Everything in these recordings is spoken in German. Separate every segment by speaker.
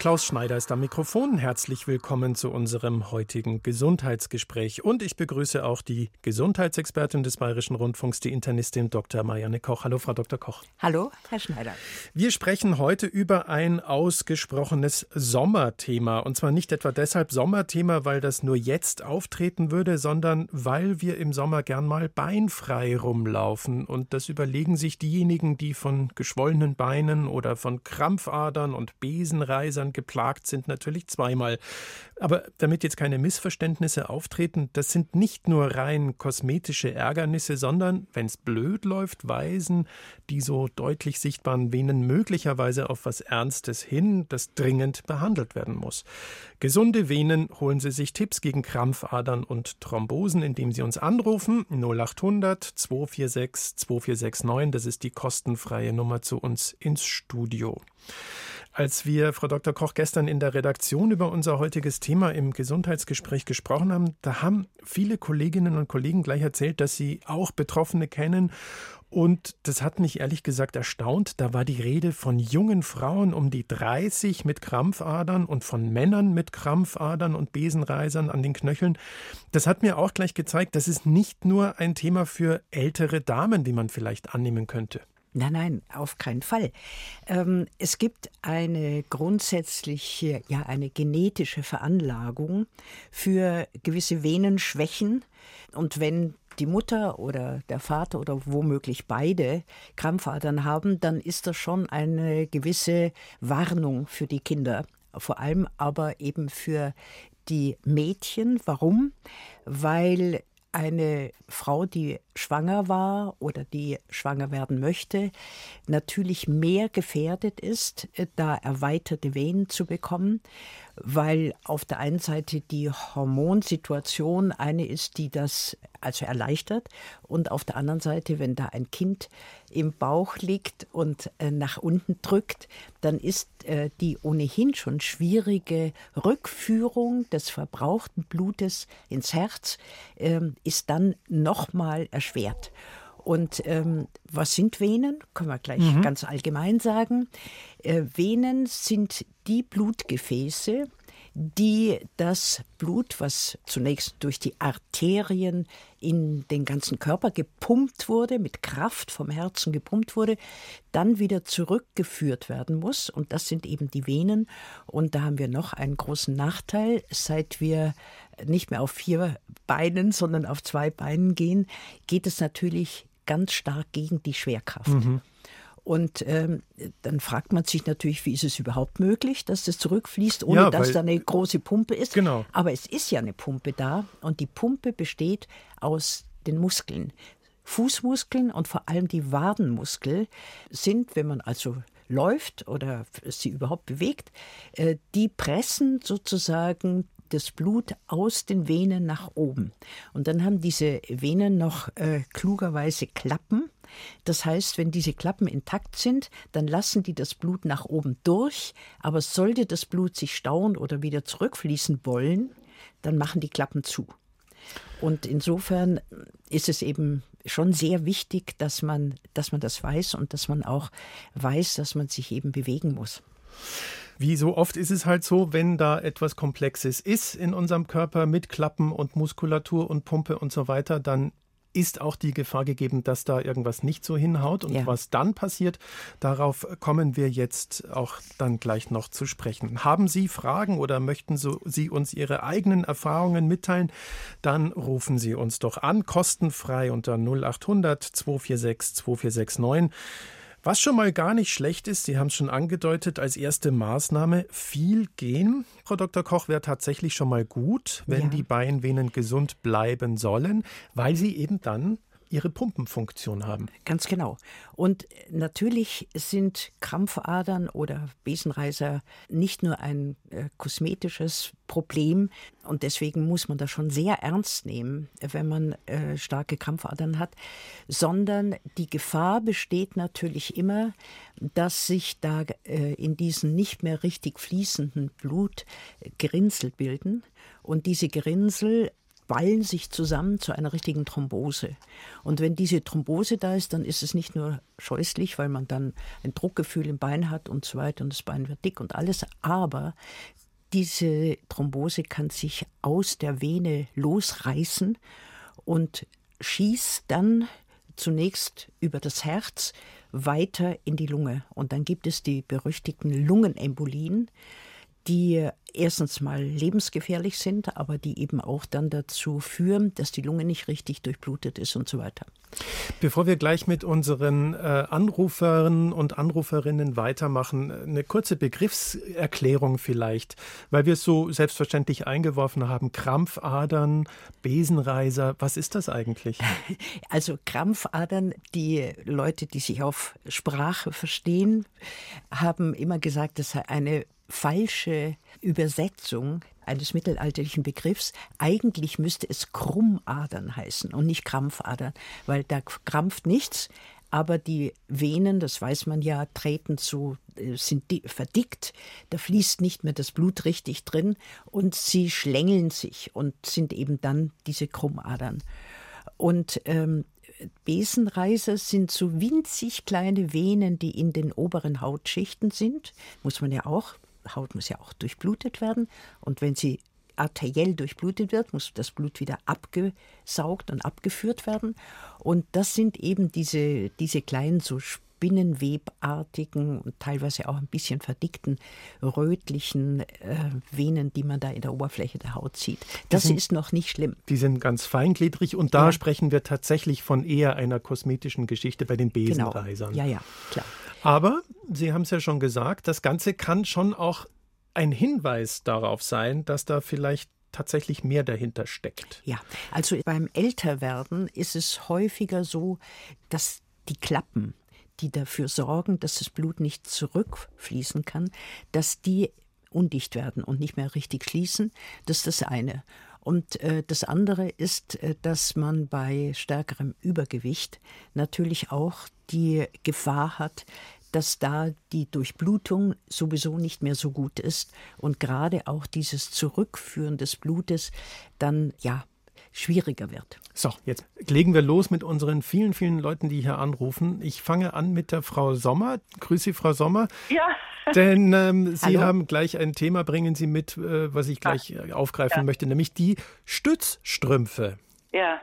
Speaker 1: Klaus Schneider ist am Mikrofon. Herzlich willkommen zu unserem heutigen Gesundheitsgespräch. Und ich begrüße auch die Gesundheitsexpertin des Bayerischen Rundfunks, die Internistin Dr. Marianne Koch. Hallo, Frau Dr. Koch.
Speaker 2: Hallo, Herr Schneider.
Speaker 1: Wir sprechen heute über ein ausgesprochenes Sommerthema. Und zwar nicht etwa deshalb Sommerthema, weil das nur jetzt auftreten würde, sondern weil wir im Sommer gern mal beinfrei rumlaufen. Und das überlegen sich diejenigen, die von geschwollenen Beinen oder von Krampfadern und Besenreisern geplagt sind, natürlich zweimal. Aber damit jetzt keine Missverständnisse auftreten, das sind nicht nur rein kosmetische Ärgernisse, sondern, wenn es blöd läuft, weisen die so deutlich sichtbaren Venen möglicherweise auf was Ernstes hin, das dringend behandelt werden muss. Gesunde Venen holen Sie sich Tipps gegen Krampfadern und Thrombosen, indem Sie uns anrufen 0800 246 2469. Das ist die kostenfreie Nummer zu uns ins Studio. Als wir, Frau Dr. Koch, gestern in der Redaktion über unser heutiges Thema im Gesundheitsgespräch gesprochen haben, da haben viele Kolleginnen und Kollegen gleich erzählt, dass sie auch Betroffene kennen. Und das hat mich ehrlich gesagt erstaunt. Da war die Rede von jungen Frauen um die 30 mit Krampfadern und von Männern mit Krampfadern und Besenreisern an den Knöcheln. Das hat mir auch gleich gezeigt, das ist nicht nur ein Thema für ältere Damen, wie man vielleicht annehmen könnte.
Speaker 2: Nein, nein, auf keinen Fall. Ähm, es gibt eine grundsätzliche, ja, eine genetische Veranlagung für gewisse Venenschwächen. Und wenn die Mutter oder der Vater oder womöglich beide Krampfadern haben, dann ist das schon eine gewisse Warnung für die Kinder. Vor allem aber eben für die Mädchen. Warum? Weil eine Frau, die schwanger war oder die schwanger werden möchte, natürlich mehr gefährdet ist, äh, da erweiterte Venen zu bekommen, weil auf der einen Seite die Hormonsituation eine ist, die das also erleichtert und auf der anderen Seite, wenn da ein Kind im Bauch liegt und äh, nach unten drückt, dann ist äh, die ohnehin schon schwierige Rückführung des verbrauchten Blutes ins Herz äh, ist dann nochmal erschwert. Und ähm, was sind Venen? Können wir gleich mhm. ganz allgemein sagen. Äh, Venen sind die Blutgefäße, die das Blut, was zunächst durch die Arterien in den ganzen Körper gepumpt wurde, mit Kraft vom Herzen gepumpt wurde, dann wieder zurückgeführt werden muss. Und das sind eben die Venen. Und da haben wir noch einen großen Nachteil. Seit wir nicht mehr auf vier Beinen, sondern auf zwei Beinen gehen, geht es natürlich ganz stark gegen die Schwerkraft. Mhm. Und ähm, dann fragt man sich natürlich, wie ist es überhaupt möglich, dass das zurückfließt, ohne ja, dass da eine große Pumpe ist.
Speaker 1: Genau.
Speaker 2: Aber es ist ja eine Pumpe da und die Pumpe besteht aus den Muskeln. Fußmuskeln und vor allem die Wadenmuskel sind, wenn man also läuft oder sie überhaupt bewegt, äh, die pressen sozusagen das Blut aus den Venen nach oben. Und dann haben diese Venen noch äh, klugerweise Klappen. Das heißt, wenn diese Klappen intakt sind, dann lassen die das Blut nach oben durch. Aber sollte das Blut sich stauen oder wieder zurückfließen wollen, dann machen die Klappen zu. Und insofern ist es eben schon sehr wichtig, dass man, dass man das weiß und dass man auch weiß, dass man sich eben bewegen muss.
Speaker 1: Wie so oft ist es halt so, wenn da etwas Komplexes ist in unserem Körper mit Klappen und Muskulatur und Pumpe und so weiter, dann ist auch die Gefahr gegeben, dass da irgendwas nicht so hinhaut. Und ja. was dann passiert, darauf kommen wir jetzt auch dann gleich noch zu sprechen. Haben Sie Fragen oder möchten Sie uns Ihre eigenen Erfahrungen mitteilen? Dann rufen Sie uns doch an, kostenfrei unter 0800 246 2469. Was schon mal gar nicht schlecht ist, Sie haben es schon angedeutet, als erste Maßnahme viel gehen. Frau Dr. Koch wäre tatsächlich schon mal gut, wenn ja. die Beinvenen gesund bleiben sollen, weil sie eben dann ihre Pumpenfunktion haben.
Speaker 2: Ganz genau. Und natürlich sind Krampfadern oder Besenreiser nicht nur ein äh, kosmetisches Problem und deswegen muss man das schon sehr ernst nehmen, wenn man äh, starke Krampfadern hat, sondern die Gefahr besteht natürlich immer, dass sich da äh, in diesen nicht mehr richtig fließenden Blut Gerinnsel bilden und diese Gerinnsel ballen sich zusammen zu einer richtigen Thrombose. Und wenn diese Thrombose da ist, dann ist es nicht nur scheußlich, weil man dann ein Druckgefühl im Bein hat und so weiter und das Bein wird dick und alles, aber diese Thrombose kann sich aus der Vene losreißen und schießt dann zunächst über das Herz weiter in die Lunge. Und dann gibt es die berüchtigten Lungenembolien, die erstens mal lebensgefährlich sind, aber die eben auch dann dazu führen, dass die Lunge nicht richtig durchblutet ist und so weiter.
Speaker 1: Bevor wir gleich mit unseren äh, Anruferinnen und Anruferinnen weitermachen, eine kurze Begriffserklärung vielleicht, weil wir es so selbstverständlich eingeworfen haben. Krampfadern, Besenreiser, was ist das eigentlich?
Speaker 2: Also Krampfadern, die Leute, die sich auf Sprache verstehen, haben immer gesagt, das sei eine falsche Übersetzung eines mittelalterlichen Begriffs. Eigentlich müsste es Krummadern heißen und nicht Krampfadern, weil da krampft nichts, aber die Venen, das weiß man ja, treten zu, äh, sind verdickt, da fließt nicht mehr das Blut richtig drin und sie schlängeln sich und sind eben dann diese Krummadern. Und ähm, Besenreiser sind so winzig kleine Venen, die in den oberen Hautschichten sind, muss man ja auch Haut muss ja auch durchblutet werden. Und wenn sie arteriell durchblutet wird, muss das Blut wieder abgesaugt und abgeführt werden. Und das sind eben diese, diese kleinen so spinnenwebartigen und teilweise auch ein bisschen verdickten rötlichen äh, Venen, die man da in der Oberfläche der Haut sieht. Das sind, ist noch nicht schlimm.
Speaker 1: Die sind ganz feingliedrig und da ja. sprechen wir tatsächlich von eher einer kosmetischen Geschichte bei den genau. Besenreisern.
Speaker 2: Genau. Ja, ja, klar.
Speaker 1: Aber Sie haben es ja schon gesagt, das Ganze kann schon auch ein Hinweis darauf sein, dass da vielleicht tatsächlich mehr dahinter steckt.
Speaker 2: Ja, also beim Älterwerden ist es häufiger so, dass die Klappen, die dafür sorgen, dass das Blut nicht zurückfließen kann, dass die undicht werden und nicht mehr richtig schließen. Das ist das eine. Und äh, das andere ist, äh, dass man bei stärkerem Übergewicht natürlich auch die Gefahr hat, dass da die Durchblutung sowieso nicht mehr so gut ist und gerade auch dieses Zurückführen des Blutes dann ja schwieriger wird.
Speaker 1: So, jetzt legen wir los mit unseren vielen, vielen Leuten, die hier anrufen. Ich fange an mit der Frau Sommer. Grüße Sie, Frau Sommer.
Speaker 3: Ja.
Speaker 1: Denn ähm, Sie Hallo. haben gleich ein Thema, bringen Sie mit, äh, was ich gleich ja. aufgreifen ja. möchte, nämlich die Stützstrümpfe.
Speaker 3: Ja,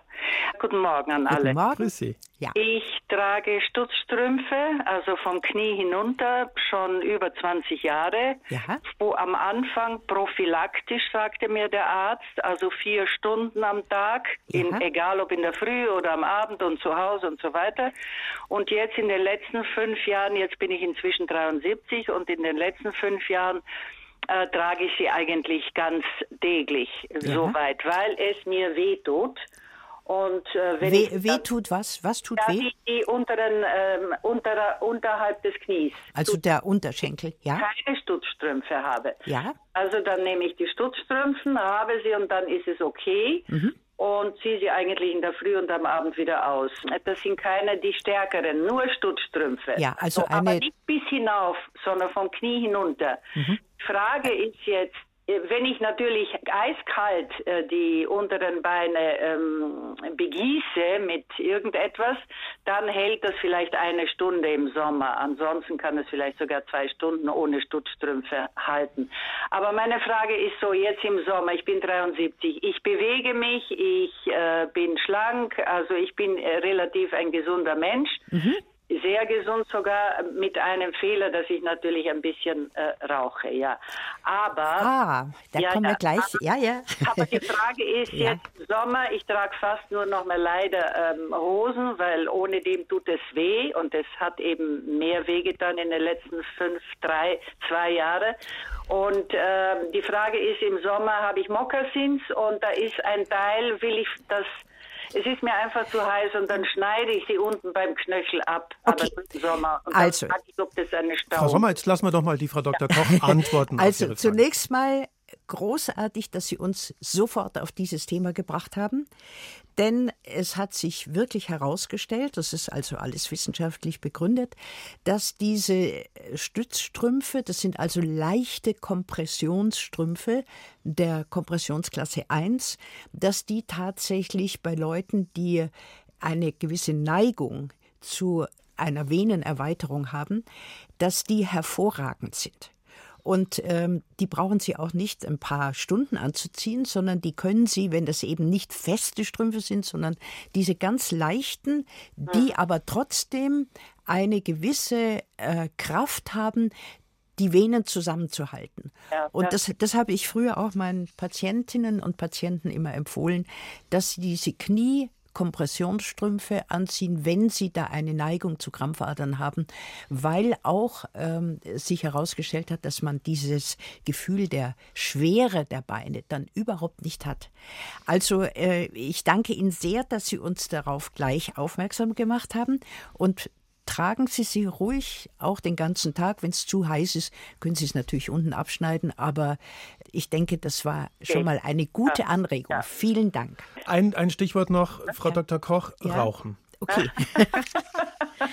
Speaker 3: guten Morgen an alle.
Speaker 2: Guten Morgen.
Speaker 1: Grüß Sie.
Speaker 3: Ja. Ich trage Stutzstrümpfe, also vom Knie hinunter, schon über 20 Jahre. Ja. Wo am Anfang prophylaktisch, sagte mir der Arzt, also vier Stunden am Tag, in, egal ob in der Früh oder am Abend und zu Hause und so weiter. Und jetzt in den letzten fünf Jahren, jetzt bin ich inzwischen 73 und in den letzten fünf Jahren äh, trage ich sie eigentlich ganz täglich ja. soweit, weil es mir wehtut.
Speaker 2: Und äh, wenn weh, weh tut was? Was tut weh?
Speaker 3: Die, die unteren, ähm, unter, unterhalb des Knies.
Speaker 2: Also Stutz, der Unterschenkel, ja?
Speaker 3: Keine Stutzstrümpfe habe.
Speaker 2: Ja.
Speaker 3: Also dann nehme ich die Stutzstrümpfen, habe sie und dann ist es okay. Mhm. Und ziehe sie eigentlich in der Früh und am Abend wieder aus. Das sind keine die stärkeren, nur Stutzstrümpfe.
Speaker 2: Ja, also so,
Speaker 3: eine... Aber nicht bis hinauf, sondern vom Knie hinunter. Mhm. Frage ist jetzt, wenn ich natürlich eiskalt äh, die unteren Beine ähm, begieße mit irgendetwas, dann hält das vielleicht eine Stunde im Sommer. Ansonsten kann es vielleicht sogar zwei Stunden ohne Stutzstrümpfe halten. Aber meine Frage ist so, jetzt im Sommer, ich bin 73, ich bewege mich, ich äh, bin schlank, also ich bin äh, relativ ein gesunder Mensch. Mhm sehr gesund sogar mit einem Fehler, dass ich natürlich ein bisschen äh, rauche, ja. Aber
Speaker 2: ah, da ja, kommen wir gleich, aber, ja, ja.
Speaker 3: aber die Frage ist ja. jetzt Sommer. Ich trage fast nur noch mal leider ähm, Hosen, weil ohne dem tut es weh und es hat eben mehr weh getan in den letzten fünf, drei, zwei Jahre. Und äh, die Frage ist, im Sommer habe ich Mokassins und da ist ein Teil, will ich das es ist mir einfach zu heiß und dann schneide ich sie unten beim Knöchel ab.
Speaker 2: Okay. Aber im Sommer. Und also,
Speaker 1: ich, ob das eine Stau Frau Sommer, jetzt lassen wir doch mal die Frau Dr. Koch antworten.
Speaker 2: also zunächst mal großartig, dass Sie uns sofort auf dieses Thema gebracht haben, denn es hat sich wirklich herausgestellt, das ist also alles wissenschaftlich begründet, dass diese Stützstrümpfe, das sind also leichte Kompressionsstrümpfe der Kompressionsklasse 1, dass die tatsächlich bei Leuten, die eine gewisse Neigung zu einer Venenerweiterung haben, dass die hervorragend sind. Und ähm, die brauchen Sie auch nicht ein paar Stunden anzuziehen, sondern die können Sie, wenn das eben nicht feste Strümpfe sind, sondern diese ganz leichten, die aber trotzdem eine gewisse äh, Kraft haben, die Venen zusammenzuhalten. Ja, und das, das habe ich früher auch meinen Patientinnen und Patienten immer empfohlen, dass sie diese Knie Kompressionsstrümpfe anziehen, wenn sie da eine Neigung zu Krampfadern haben, weil auch ähm, sich herausgestellt hat, dass man dieses Gefühl der Schwere der Beine dann überhaupt nicht hat. Also äh, ich danke Ihnen sehr, dass Sie uns darauf gleich aufmerksam gemacht haben und tragen Sie sie ruhig auch den ganzen Tag. Wenn es zu heiß ist, können Sie es natürlich unten abschneiden. Aber ich denke, das war schon mal eine gute Anregung. Ja. Vielen Dank.
Speaker 1: Ein, ein Stichwort noch, Frau Dr. Koch, ja. Rauchen.
Speaker 2: Okay.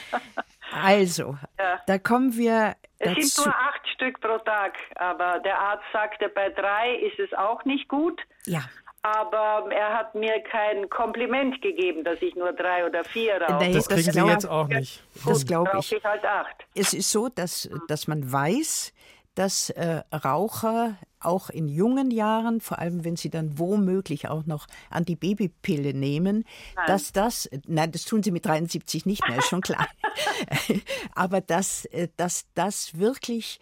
Speaker 2: also, ja. da kommen wir.
Speaker 3: Dazu. Es sind nur acht Stück pro Tag, aber der Arzt sagte, bei drei ist es auch nicht gut.
Speaker 2: Ja
Speaker 3: aber er hat mir kein Kompliment gegeben, dass ich nur drei oder vier rauche.
Speaker 1: Das kriegen Sie jetzt auch nicht.
Speaker 2: Das glaube ich.
Speaker 3: ich halt acht.
Speaker 2: Es ist so, dass, dass man weiß, dass äh, Raucher auch in jungen Jahren, vor allem wenn sie dann womöglich auch noch Antibabypille nehmen, nein. dass das, nein, das tun sie mit 73 nicht mehr, ist schon klar, aber dass, äh, dass das wirklich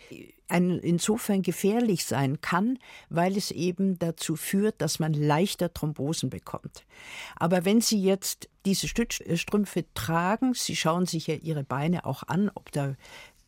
Speaker 2: ein, insofern gefährlich sein kann, weil es eben dazu führt, dass man leichter Thrombosen bekommt. Aber wenn Sie jetzt diese Stützstrümpfe tragen, Sie schauen sich ja Ihre Beine auch an, ob da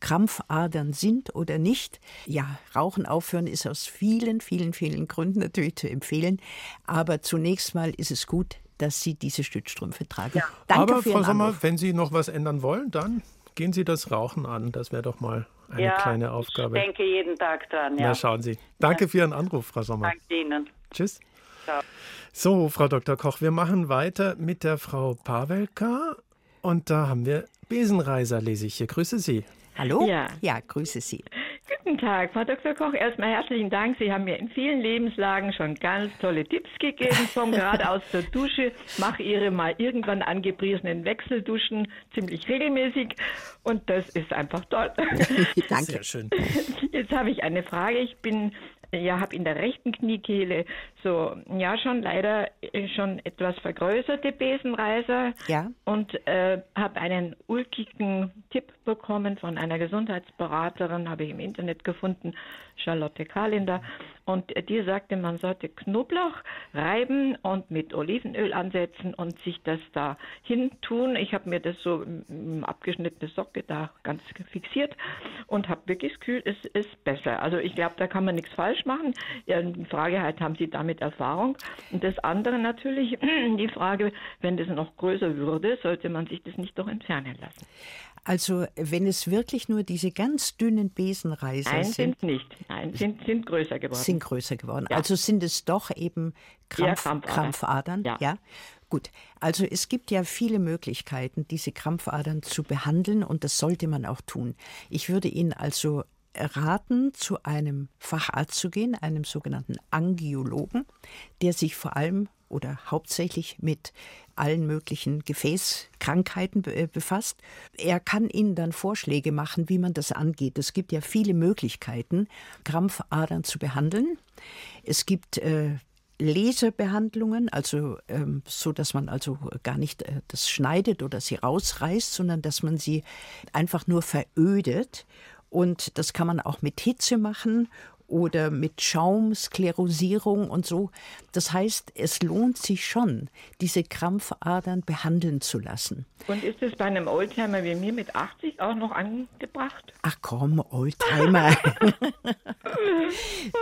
Speaker 2: Krampfadern sind oder nicht. Ja, Rauchen aufhören ist aus vielen, vielen, vielen Gründen natürlich zu empfehlen. Aber zunächst mal ist es gut, dass Sie diese Stützstrümpfe tragen. Ja.
Speaker 1: Danke Aber Frau Sommer, Anruf. wenn Sie noch was ändern wollen, dann gehen Sie das Rauchen an. Das wäre doch mal eine ja, kleine Aufgabe.
Speaker 3: Ich denke jeden Tag dran. Ja.
Speaker 1: Na, schauen Sie. Danke für Ihren Anruf, Frau Sommer.
Speaker 3: Danke Ihnen.
Speaker 1: Tschüss. Ciao. So, Frau Dr. Koch, wir machen weiter mit der Frau Pavelka. Und da haben wir Besenreiser, lese ich hier. Grüße Sie.
Speaker 2: Hallo?
Speaker 4: Ja.
Speaker 2: ja, grüße Sie.
Speaker 4: Guten Tag, Frau Dr. Koch. Erstmal herzlichen Dank. Sie haben mir in vielen Lebenslagen schon ganz tolle Tipps gegeben. Komm gerade aus der Dusche, mache Ihre mal irgendwann angepriesenen Wechselduschen ziemlich regelmäßig und das ist einfach toll.
Speaker 2: Danke.
Speaker 1: Sehr schön.
Speaker 4: Jetzt habe ich eine Frage. Ich bin ja, habe in der rechten Kniekehle so, ja, schon leider äh, schon etwas vergrößerte Besenreiser.
Speaker 2: Ja.
Speaker 4: Und äh, habe einen ulkigen Tipp bekommen von einer Gesundheitsberaterin, habe ich im Internet gefunden, Charlotte Kalender. Und die sagte, man sollte Knoblauch reiben und mit Olivenöl ansetzen und sich das da hin tun. Ich habe mir das so abgeschnittene Socke da ganz fixiert und habe wirklich Gefühl, es ist besser. Also ich glaube, da kann man nichts falsch machen. Die Frage halt, haben Sie damit Erfahrung? Und das andere natürlich, die Frage, wenn das noch größer würde, sollte man sich das nicht doch entfernen lassen.
Speaker 2: Also wenn es wirklich nur diese ganz dünnen Besenreiser
Speaker 4: Nein,
Speaker 2: sind.
Speaker 4: sind nicht. Nein, sind, sind größer geworden.
Speaker 2: Sind größer geworden. Ja. Also sind es doch eben Krampf, ja, Krampfadern. Krampfadern. Ja. ja. Gut, also es gibt ja viele Möglichkeiten, diese Krampfadern zu behandeln und das sollte man auch tun. Ich würde Ihnen also raten, zu einem Facharzt zu gehen, einem sogenannten Angiologen, der sich vor allem oder hauptsächlich mit allen möglichen Gefäßkrankheiten befasst. Er kann Ihnen dann Vorschläge machen, wie man das angeht. Es gibt ja viele Möglichkeiten, Krampfadern zu behandeln. Es gibt äh, Laserbehandlungen, also ähm, so, dass man also gar nicht äh, das schneidet oder sie rausreißt, sondern dass man sie einfach nur verödet. Und das kann man auch mit Hitze machen oder mit Schaumsklerosierung und so. Das heißt, es lohnt sich schon, diese Krampfadern behandeln zu lassen.
Speaker 4: Und ist es bei einem Oldtimer wie mir mit 80 auch noch angebracht?
Speaker 2: Ach komm, Oldtimer.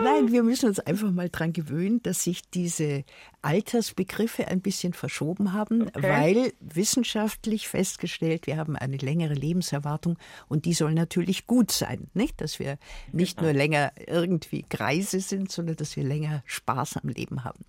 Speaker 2: Nein, wir müssen uns einfach mal daran gewöhnen, dass sich diese Altersbegriffe ein bisschen verschoben haben, okay. weil wissenschaftlich festgestellt, wir haben eine längere Lebenserwartung und die soll natürlich gut sein, nicht? Dass wir nicht genau. nur länger irgendwie irgendwie Greise sind, sondern dass wir länger Spaß am Leben haben.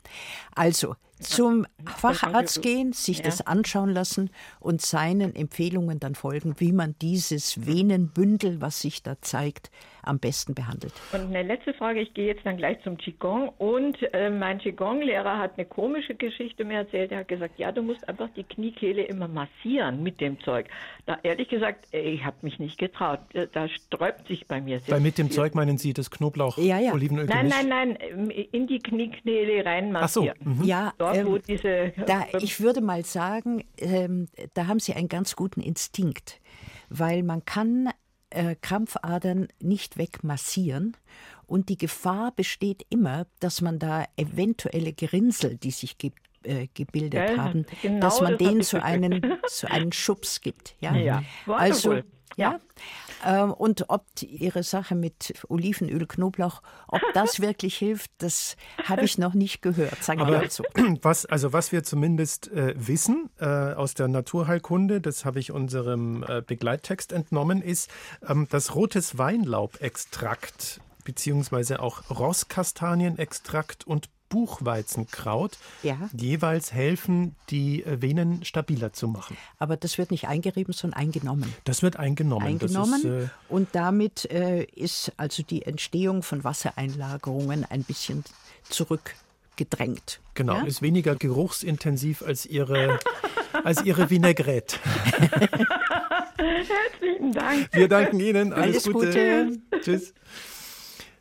Speaker 2: Also zum Facharzt gehen, sich ja. das anschauen lassen und seinen Empfehlungen dann folgen, wie man dieses Venenbündel, was sich da zeigt, am besten behandelt.
Speaker 5: Und eine letzte Frage, ich gehe jetzt dann gleich zum Qigong und äh, mein Qigong-Lehrer hat eine komische Geschichte mir erzählt. Er hat gesagt, ja, du musst einfach die Kniekehle immer massieren mit dem Zeug. Da ehrlich gesagt, ich habe mich nicht getraut. Da sträubt sich bei mir
Speaker 1: sehr. Weil mit dem viel. Zeug meinen Sie das Knoblauch,
Speaker 2: ja, ja.
Speaker 1: Olivenöl?
Speaker 5: Nein, nein, nein, in die Kniekehle rein massieren.
Speaker 1: Ach so. Mhm.
Speaker 2: Ja, Dort, ähm, wo diese, da, ich würde mal sagen, ähm, da haben Sie einen ganz guten Instinkt, weil man kann äh, Krampfadern nicht wegmassieren. Und die Gefahr besteht immer, dass man da eventuelle Gerinnsel, die sich ge äh, gebildet ja, haben, genau dass man denen zu einen, zu einen Schubs gibt. Ja, ja. also ja. Ähm, und ob Ihre Sache mit Olivenöl, Knoblauch, ob das wirklich hilft, das habe ich noch nicht gehört, sagen wir mal so.
Speaker 1: Was, also was wir zumindest äh, wissen äh, aus der Naturheilkunde, das habe ich unserem äh, Begleittext entnommen, ist, ähm, dass rotes Weinlaubextrakt beziehungsweise auch Rosskastanienextrakt und Buchweizenkraut ja. jeweils helfen, die äh, Venen stabiler zu machen.
Speaker 2: Aber das wird nicht eingerieben, sondern eingenommen.
Speaker 1: Das wird eingenommen.
Speaker 2: Eingenommen ist, äh und damit äh, ist also die Entstehung von Wassereinlagerungen ein bisschen zurückgedrängt.
Speaker 1: Genau, ja? ist weniger geruchsintensiv als ihre, als ihre Vinaigrette.
Speaker 5: Herzlichen Dank.
Speaker 1: Wir danken Ihnen. Alles,
Speaker 2: Alles Gute.
Speaker 1: Gute. Tschüss.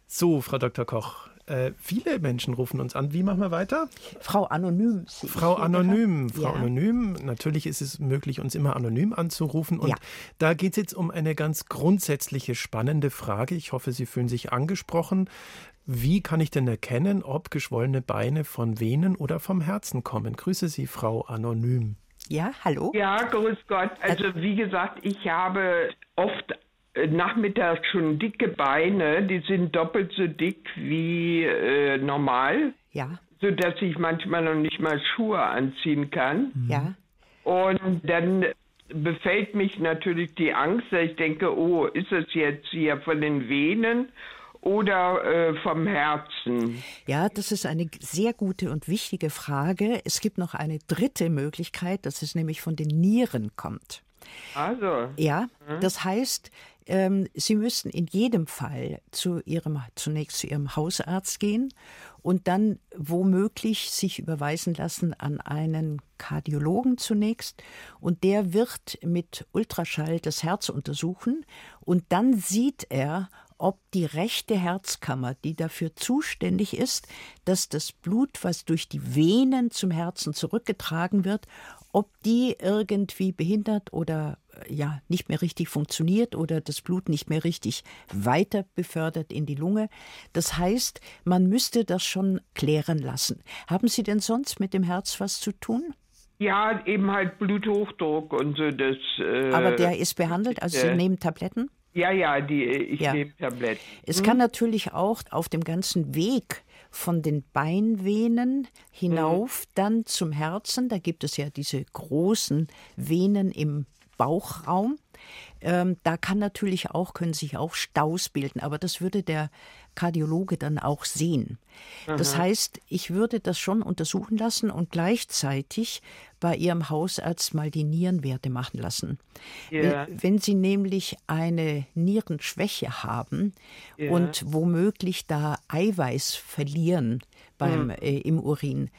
Speaker 1: So, Frau Dr. Koch, äh, viele Menschen rufen uns an. Wie machen wir weiter?
Speaker 2: Frau Anonym.
Speaker 1: Frau Anonym. Frau ja. Anonym. Natürlich ist es möglich, uns immer anonym anzurufen. Und ja. da geht es jetzt um eine ganz grundsätzliche, spannende Frage. Ich hoffe, Sie fühlen sich angesprochen. Wie kann ich denn erkennen, ob geschwollene Beine von Venen oder vom Herzen kommen? Grüße Sie, Frau Anonym.
Speaker 2: Ja, hallo.
Speaker 6: Ja, grüß Gott. Also wie gesagt, ich habe oft äh, nachmittags schon dicke Beine, die sind doppelt so dick wie äh, normal.
Speaker 2: Ja.
Speaker 6: Sodass ich manchmal noch nicht mal Schuhe anziehen kann.
Speaker 2: Mhm. Ja.
Speaker 6: Und dann befällt mich natürlich die Angst, dass ich denke, oh, ist es jetzt hier von den Venen oder äh, vom Herzen?
Speaker 2: Ja, das ist eine sehr gute und wichtige Frage. Es gibt noch eine dritte Möglichkeit, dass es nämlich von den Nieren kommt.
Speaker 6: Also.
Speaker 2: Ja, mhm. das heißt, ähm, Sie müssten in jedem Fall zu Ihrem, zunächst zu Ihrem Hausarzt gehen und dann womöglich sich überweisen lassen an einen Kardiologen zunächst. Und der wird mit Ultraschall das Herz untersuchen und dann sieht er, ob die rechte Herzkammer, die dafür zuständig ist, dass das Blut, was durch die Venen zum Herzen zurückgetragen wird, ob die irgendwie behindert oder ja nicht mehr richtig funktioniert oder das Blut nicht mehr richtig weiter befördert in die Lunge. Das heißt, man müsste das schon klären lassen. Haben Sie denn sonst mit dem Herz was zu tun?
Speaker 6: Ja, eben halt Bluthochdruck und so das.
Speaker 2: Äh, Aber der ist behandelt, also äh, Sie nehmen Tabletten?
Speaker 6: Ja, ja, die, ich ja. nehme Tabletten.
Speaker 2: Es hm? kann natürlich auch auf dem ganzen Weg von den Beinvenen hinauf mhm. dann zum Herzen. Da gibt es ja diese großen Venen im Bauchraum. Ähm, da kann natürlich auch, können sich auch Staus bilden, aber das würde der Kardiologe dann auch sehen. Aha. Das heißt, ich würde das schon untersuchen lassen und gleichzeitig bei Ihrem Hausarzt mal die Nierenwerte machen lassen. Yeah. Wenn Sie nämlich eine Nierenschwäche haben yeah. und womöglich da Eiweiß verlieren beim, mhm. äh, im Urin,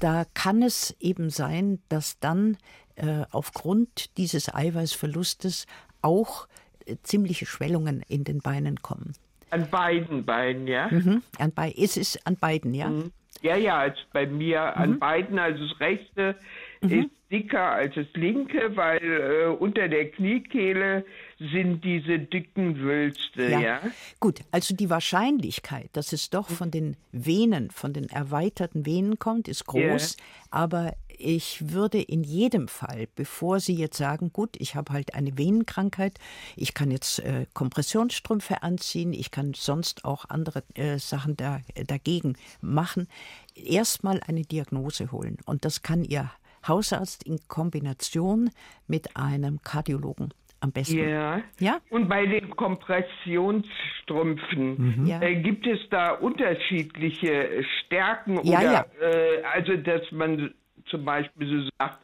Speaker 2: da kann es eben sein, dass dann äh, aufgrund dieses Eiweißverlustes auch äh, ziemliche Schwellungen in den Beinen kommen.
Speaker 6: An beiden Beinen, ja?
Speaker 2: Mhm, an bei, es ist an beiden, ja? Mhm.
Speaker 6: Ja, ja, als bei mir mhm. an beiden, also das rechte mhm. ist dicker als das linke, weil äh, unter der Kniekehle sind diese dicken Wülste, ja. ja.
Speaker 2: Gut, also die Wahrscheinlichkeit, dass es doch von den Venen, von den erweiterten Venen kommt, ist groß, ja. aber ich würde in jedem Fall, bevor Sie jetzt sagen, gut, ich habe halt eine Venenkrankheit, ich kann jetzt äh, Kompressionsstrümpfe anziehen, ich kann sonst auch andere äh, Sachen da, dagegen machen, erstmal eine Diagnose holen. Und das kann Ihr Hausarzt in Kombination mit einem Kardiologen am besten.
Speaker 6: Ja.
Speaker 2: Ja?
Speaker 6: Und bei den Kompressionsstrümpfen
Speaker 2: Mhm. Ja.
Speaker 6: äh, gibt es da unterschiedliche Stärken
Speaker 2: Ja,
Speaker 6: oder
Speaker 2: ja.
Speaker 6: Äh, also dass man zum Beispiel so sagt,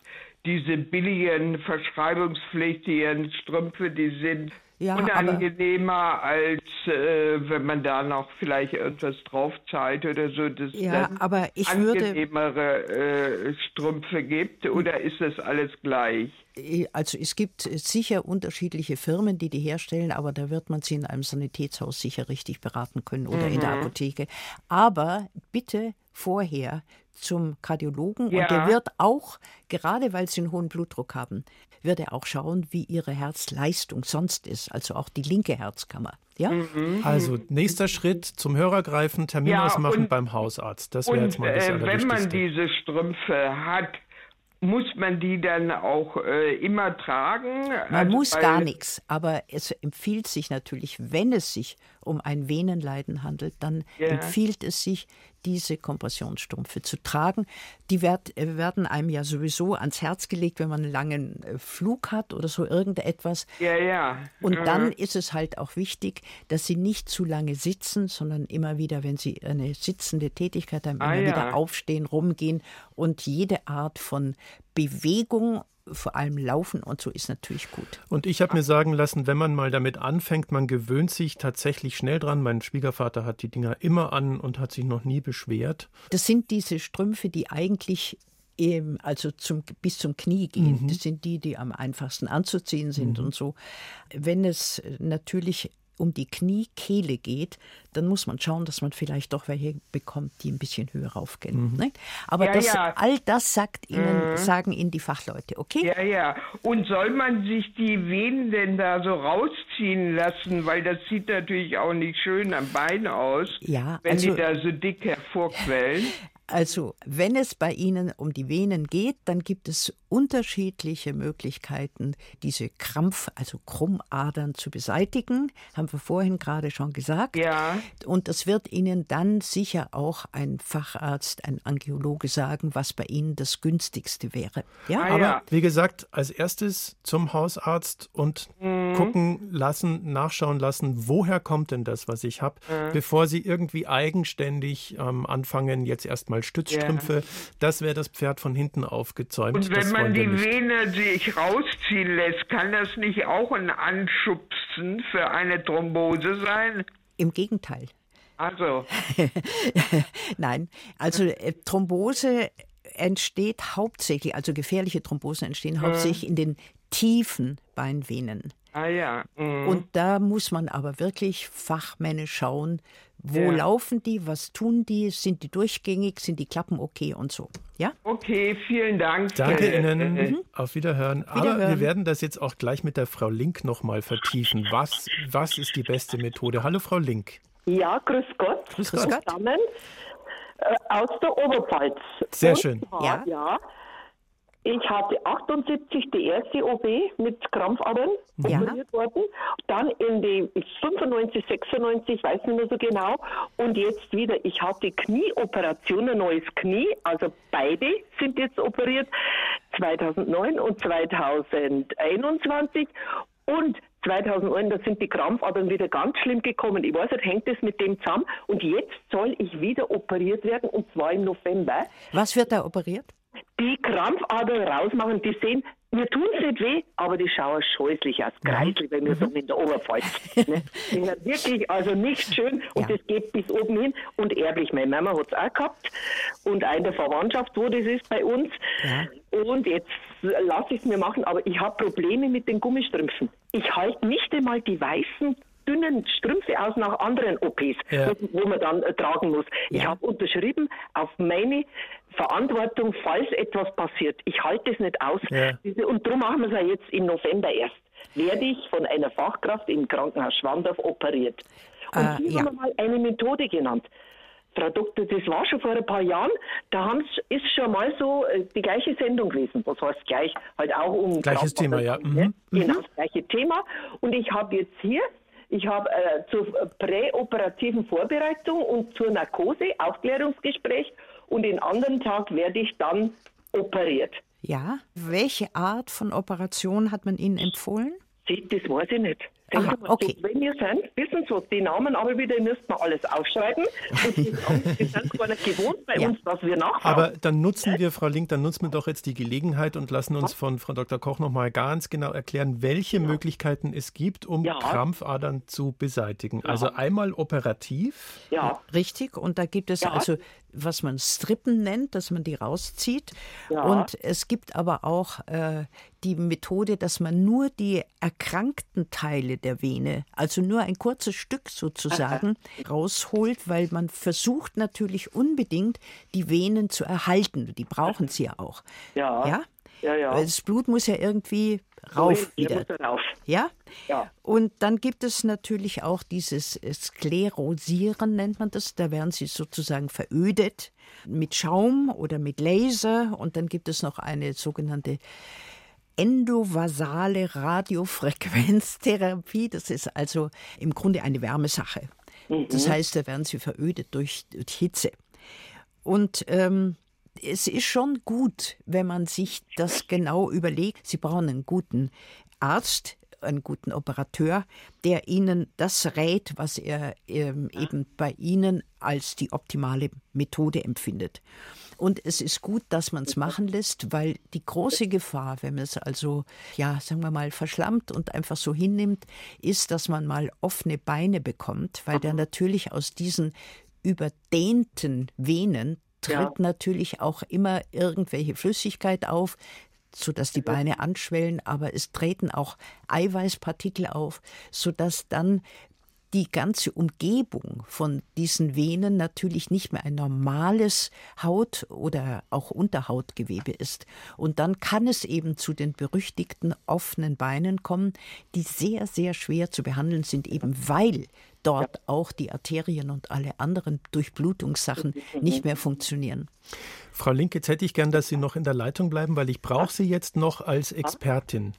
Speaker 6: diese billigen verschreibungspflichtigen Strümpfe, die sind
Speaker 2: Ja,
Speaker 6: unangenehmer als äh, wenn man da noch vielleicht irgendwas drauf zahlt oder so, dass
Speaker 2: Ja, aber ich würde-
Speaker 6: angenehmere äh, Strümpfe gibt oder ist das alles gleich?
Speaker 2: Also es gibt sicher unterschiedliche Firmen, die die herstellen, aber da wird man sie in einem Sanitätshaus sicher richtig beraten können oder in der
Speaker 6: Mhm.
Speaker 2: Apotheke. Aber bitte vorher zum Kardiologen und
Speaker 6: Ja.
Speaker 2: der wird auch, gerade weil sie einen hohen Blutdruck haben, wird er auch schauen, wie ihre Herzleistung sonst ist, also auch die linke Herzkammer. Ja?
Speaker 6: Mhm.
Speaker 1: Also nächster Schritt zum Hörer greifen, Termin
Speaker 6: Ja,
Speaker 1: ausmachen
Speaker 6: und-
Speaker 1: beim Hausarzt. Das wäre jetzt
Speaker 6: Und
Speaker 1: mal das
Speaker 6: äh, wenn man diese Strümpfe hat, muss man die dann auch äh, immer tragen?
Speaker 2: Man
Speaker 6: Also,
Speaker 2: muss gar nichts, aber es empfiehlt sich natürlich, wenn es sich um ein Venenleiden handelt, dann
Speaker 6: Ja.
Speaker 2: empfiehlt es sich, diese Kompressionsstrümpfe zu tragen. Die werd, äh, werden einem ja sowieso ans Herz gelegt, wenn man einen langen äh, Flug hat oder so irgendetwas.
Speaker 6: Ja, ja.
Speaker 2: Und
Speaker 6: Mhm.
Speaker 2: dann ist es halt auch wichtig, dass sie nicht zu lange sitzen, sondern immer wieder, wenn sie eine sitzende Tätigkeit haben, immer
Speaker 6: Ah, ja.
Speaker 2: wieder aufstehen, rumgehen und jede Art von Bewegung, vor allem Laufen und so ist natürlich gut.
Speaker 1: Und ich habe mir sagen lassen, wenn man mal damit anfängt, man gewöhnt sich tatsächlich schnell dran. Mein Schwiegervater hat die Dinger immer an und hat sich noch nie beschwert.
Speaker 2: Das sind diese Strümpfe, die eigentlich also zum, bis zum Knie gehen. Das sind die, die am einfachsten anzuziehen sind und so. Wenn es natürlich um die Kniekehle geht, dann muss man schauen, dass man vielleicht doch welche bekommt, die ein bisschen höher raufgehen. Ne? Aber
Speaker 6: Ja,
Speaker 2: das,
Speaker 6: ja.
Speaker 2: all das sagt Ihnen, sagen Ihnen die Fachleute, okay?
Speaker 6: Ja, ja. Und soll man sich die Venen denn da so rausziehen lassen? Weil das sieht natürlich auch nicht schön am Bein aus,
Speaker 2: Ja,
Speaker 6: wenn
Speaker 2: also-
Speaker 6: die da so dick hervorquellen.
Speaker 2: Also, wenn es bei Ihnen um die Venen geht, dann gibt es unterschiedliche Möglichkeiten, diese Krampf, also Krummadern zu beseitigen. Haben wir vorhin gerade schon gesagt.
Speaker 6: Ja.
Speaker 2: Und das wird Ihnen dann sicher auch ein Facharzt, ein Angiologe sagen, was bei Ihnen das günstigste wäre. Ja,
Speaker 6: Ah,
Speaker 2: aber
Speaker 6: ja.
Speaker 1: Wie gesagt, als erstes zum Hausarzt und
Speaker 6: Mhm.
Speaker 1: gucken lassen, nachschauen lassen, woher kommt denn das, was ich habe,
Speaker 6: Mhm.
Speaker 1: bevor Sie irgendwie eigenständig ähm, anfangen, jetzt erstmal Stützstrümpfe. Das wäre das Pferd von hinten aufgezäumt.
Speaker 6: Und wenn
Speaker 1: das
Speaker 6: man die. Vene sich rausziehen lässt, kann das nicht auch ein Anschubsen für eine Thrombose sein?
Speaker 2: im Gegenteil.
Speaker 6: Also,
Speaker 2: Nein, also äh, Thrombose entsteht hauptsächlich, also gefährliche Thrombosen entstehen hauptsächlich in den tiefen Beinvenen.
Speaker 6: Ah ja. mhm.
Speaker 2: Und da muss man aber wirklich fachmännisch schauen, wo
Speaker 6: Ja.
Speaker 2: laufen die, was tun die, sind die durchgängig, sind die Klappen okay und so. Ja?
Speaker 6: Okay, vielen Dank.
Speaker 1: Danke
Speaker 6: Äh,
Speaker 1: Ihnen.
Speaker 6: äh,
Speaker 1: Auf Wiederhören. Aber
Speaker 2: Wiederhören.
Speaker 1: wir werden das jetzt auch gleich mit der Frau Link nochmal vertiefen. Was, was ist die beste Methode? Hallo, Frau Link.
Speaker 7: Ja, grüß Gott.
Speaker 1: Grüß
Speaker 2: Grüß
Speaker 1: Gott.
Speaker 2: Gott.
Speaker 7: Zusammen äh, aus der Oberpfalz.
Speaker 1: Sehr
Speaker 7: Und
Speaker 1: schön.
Speaker 7: zwar,
Speaker 2: Ja.
Speaker 7: ja. Ich hatte 78 die erste OP mit Krampfadern
Speaker 2: Ja.
Speaker 7: operiert worden. Dann in die 95, 96, weiß nicht mehr so genau. Und jetzt wieder, ich hatte Knieoperation, ein neues Knie. Also beide sind jetzt operiert. 2009 und 2021. Und 2009, da sind die Krampfadern wieder ganz schlimm gekommen. Ich weiß nicht, hängt das mit dem zusammen? Und jetzt soll ich wieder operiert werden, und zwar im November.
Speaker 2: Was wird da operiert?
Speaker 7: Die Krampfadern rausmachen, die sehen, mir tun es nicht weh, aber die schauen scheußlich aus. Kreisli, wenn wir sagen, in der Oberpfalz. ne? Wirklich, also nicht schön und
Speaker 2: Ja.
Speaker 7: das geht bis oben hin und erblich. Meine Mama hat es auch gehabt und eine der Verwandtschaft, wo das ist bei uns. Und jetzt lasse ich es mir machen, aber ich habe Probleme mit den Gummistrümpfen. Ich halte nicht einmal die weißen dünnen Strümpfe aus nach anderen OPs,
Speaker 1: Ja.
Speaker 7: wo, man dann äh, tragen muss. Ich
Speaker 2: Ja.
Speaker 7: habe unterschrieben auf meine Verantwortung, falls etwas passiert. Ich halte es nicht aus.
Speaker 1: Ja.
Speaker 7: Und darum machen wir es ja jetzt im November erst. Werde ich von einer Fachkraft im Krankenhaus Schwandorf operiert. Und
Speaker 2: Äh,
Speaker 7: hier haben wir mal eine Methode genannt. Frau Doktor, das war schon vor ein paar Jahren, da ist schon mal so äh, die gleiche Sendung gewesen. Was heißt gleich? Halt auch um
Speaker 1: Gleiches Thema, ja. Mhm.
Speaker 7: Genau, das gleiche Thema. Und ich habe jetzt hier, ich habe äh, zur präoperativen Vorbereitung und zur Narkose Aufklärungsgespräch und den anderen Tag werde ich dann operiert.
Speaker 2: Ja. Welche Art von Operation hat man Ihnen empfohlen?
Speaker 7: Das weiß ich nicht.
Speaker 2: Aha, okay.
Speaker 7: So, wenn ihr seid, wissen Sie was, die Namen aber wieder, ihr müsst mal alles aufschreiben. Und die, die sind gar nicht gewohnt bei ja. uns, dass wir nachfragen.
Speaker 1: Aber dann nutzen wir, Frau Link, dann nutzen wir doch jetzt die Gelegenheit und lassen uns von Frau Dr. Koch noch mal ganz genau erklären, welche ja. Möglichkeiten es gibt, um ja. Krampfadern zu beseitigen. Also einmal operativ.
Speaker 2: Ja. Richtig. Und da gibt es also was man Strippen nennt, dass man die rauszieht. Ja. Und es gibt aber auch äh, die Methode, dass man nur die erkrankten Teile der Vene, also nur ein kurzes Stück sozusagen, Aha. rausholt, weil man versucht natürlich unbedingt, die Venen zu erhalten. Die brauchen sie ja auch.
Speaker 7: Ja.
Speaker 2: ja?
Speaker 7: Ja, ja.
Speaker 2: Das Blut muss ja irgendwie rauf wieder.
Speaker 7: Rauf.
Speaker 2: Ja?
Speaker 7: ja?
Speaker 2: Und dann gibt es natürlich auch dieses Sklerosieren, nennt man das. Da werden sie sozusagen verödet mit Schaum oder mit Laser. Und dann gibt es noch eine sogenannte endovasale Radiofrequenztherapie. Das ist also im Grunde eine Wärmesache. Mhm. Das heißt, da werden sie verödet durch, durch Hitze. Und ähm, es ist schon gut, wenn man sich das genau überlegt. Sie brauchen einen guten Arzt, einen guten Operateur, der Ihnen das rät, was er ähm, eben bei Ihnen als die optimale Methode empfindet. Und es ist gut, dass man es machen lässt, weil die große Gefahr, wenn man es also, ja, sagen wir mal, verschlammt und einfach so hinnimmt, ist, dass man mal offene Beine bekommt, weil der natürlich aus diesen überdehnten Venen tritt ja. natürlich auch immer irgendwelche Flüssigkeit auf, sodass die Beine anschwellen, aber es treten auch Eiweißpartikel auf, sodass dann die ganze Umgebung von diesen Venen natürlich nicht mehr ein normales Haut- oder auch Unterhautgewebe ist. Und dann kann es eben zu den berüchtigten offenen Beinen kommen, die sehr, sehr schwer zu behandeln sind, eben weil dort ja. auch die Arterien und alle anderen Durchblutungssachen nicht mehr funktionieren.
Speaker 1: Frau Link, jetzt hätte ich gern, dass Sie noch in der Leitung bleiben, weil ich brauche Sie jetzt noch als Expertin,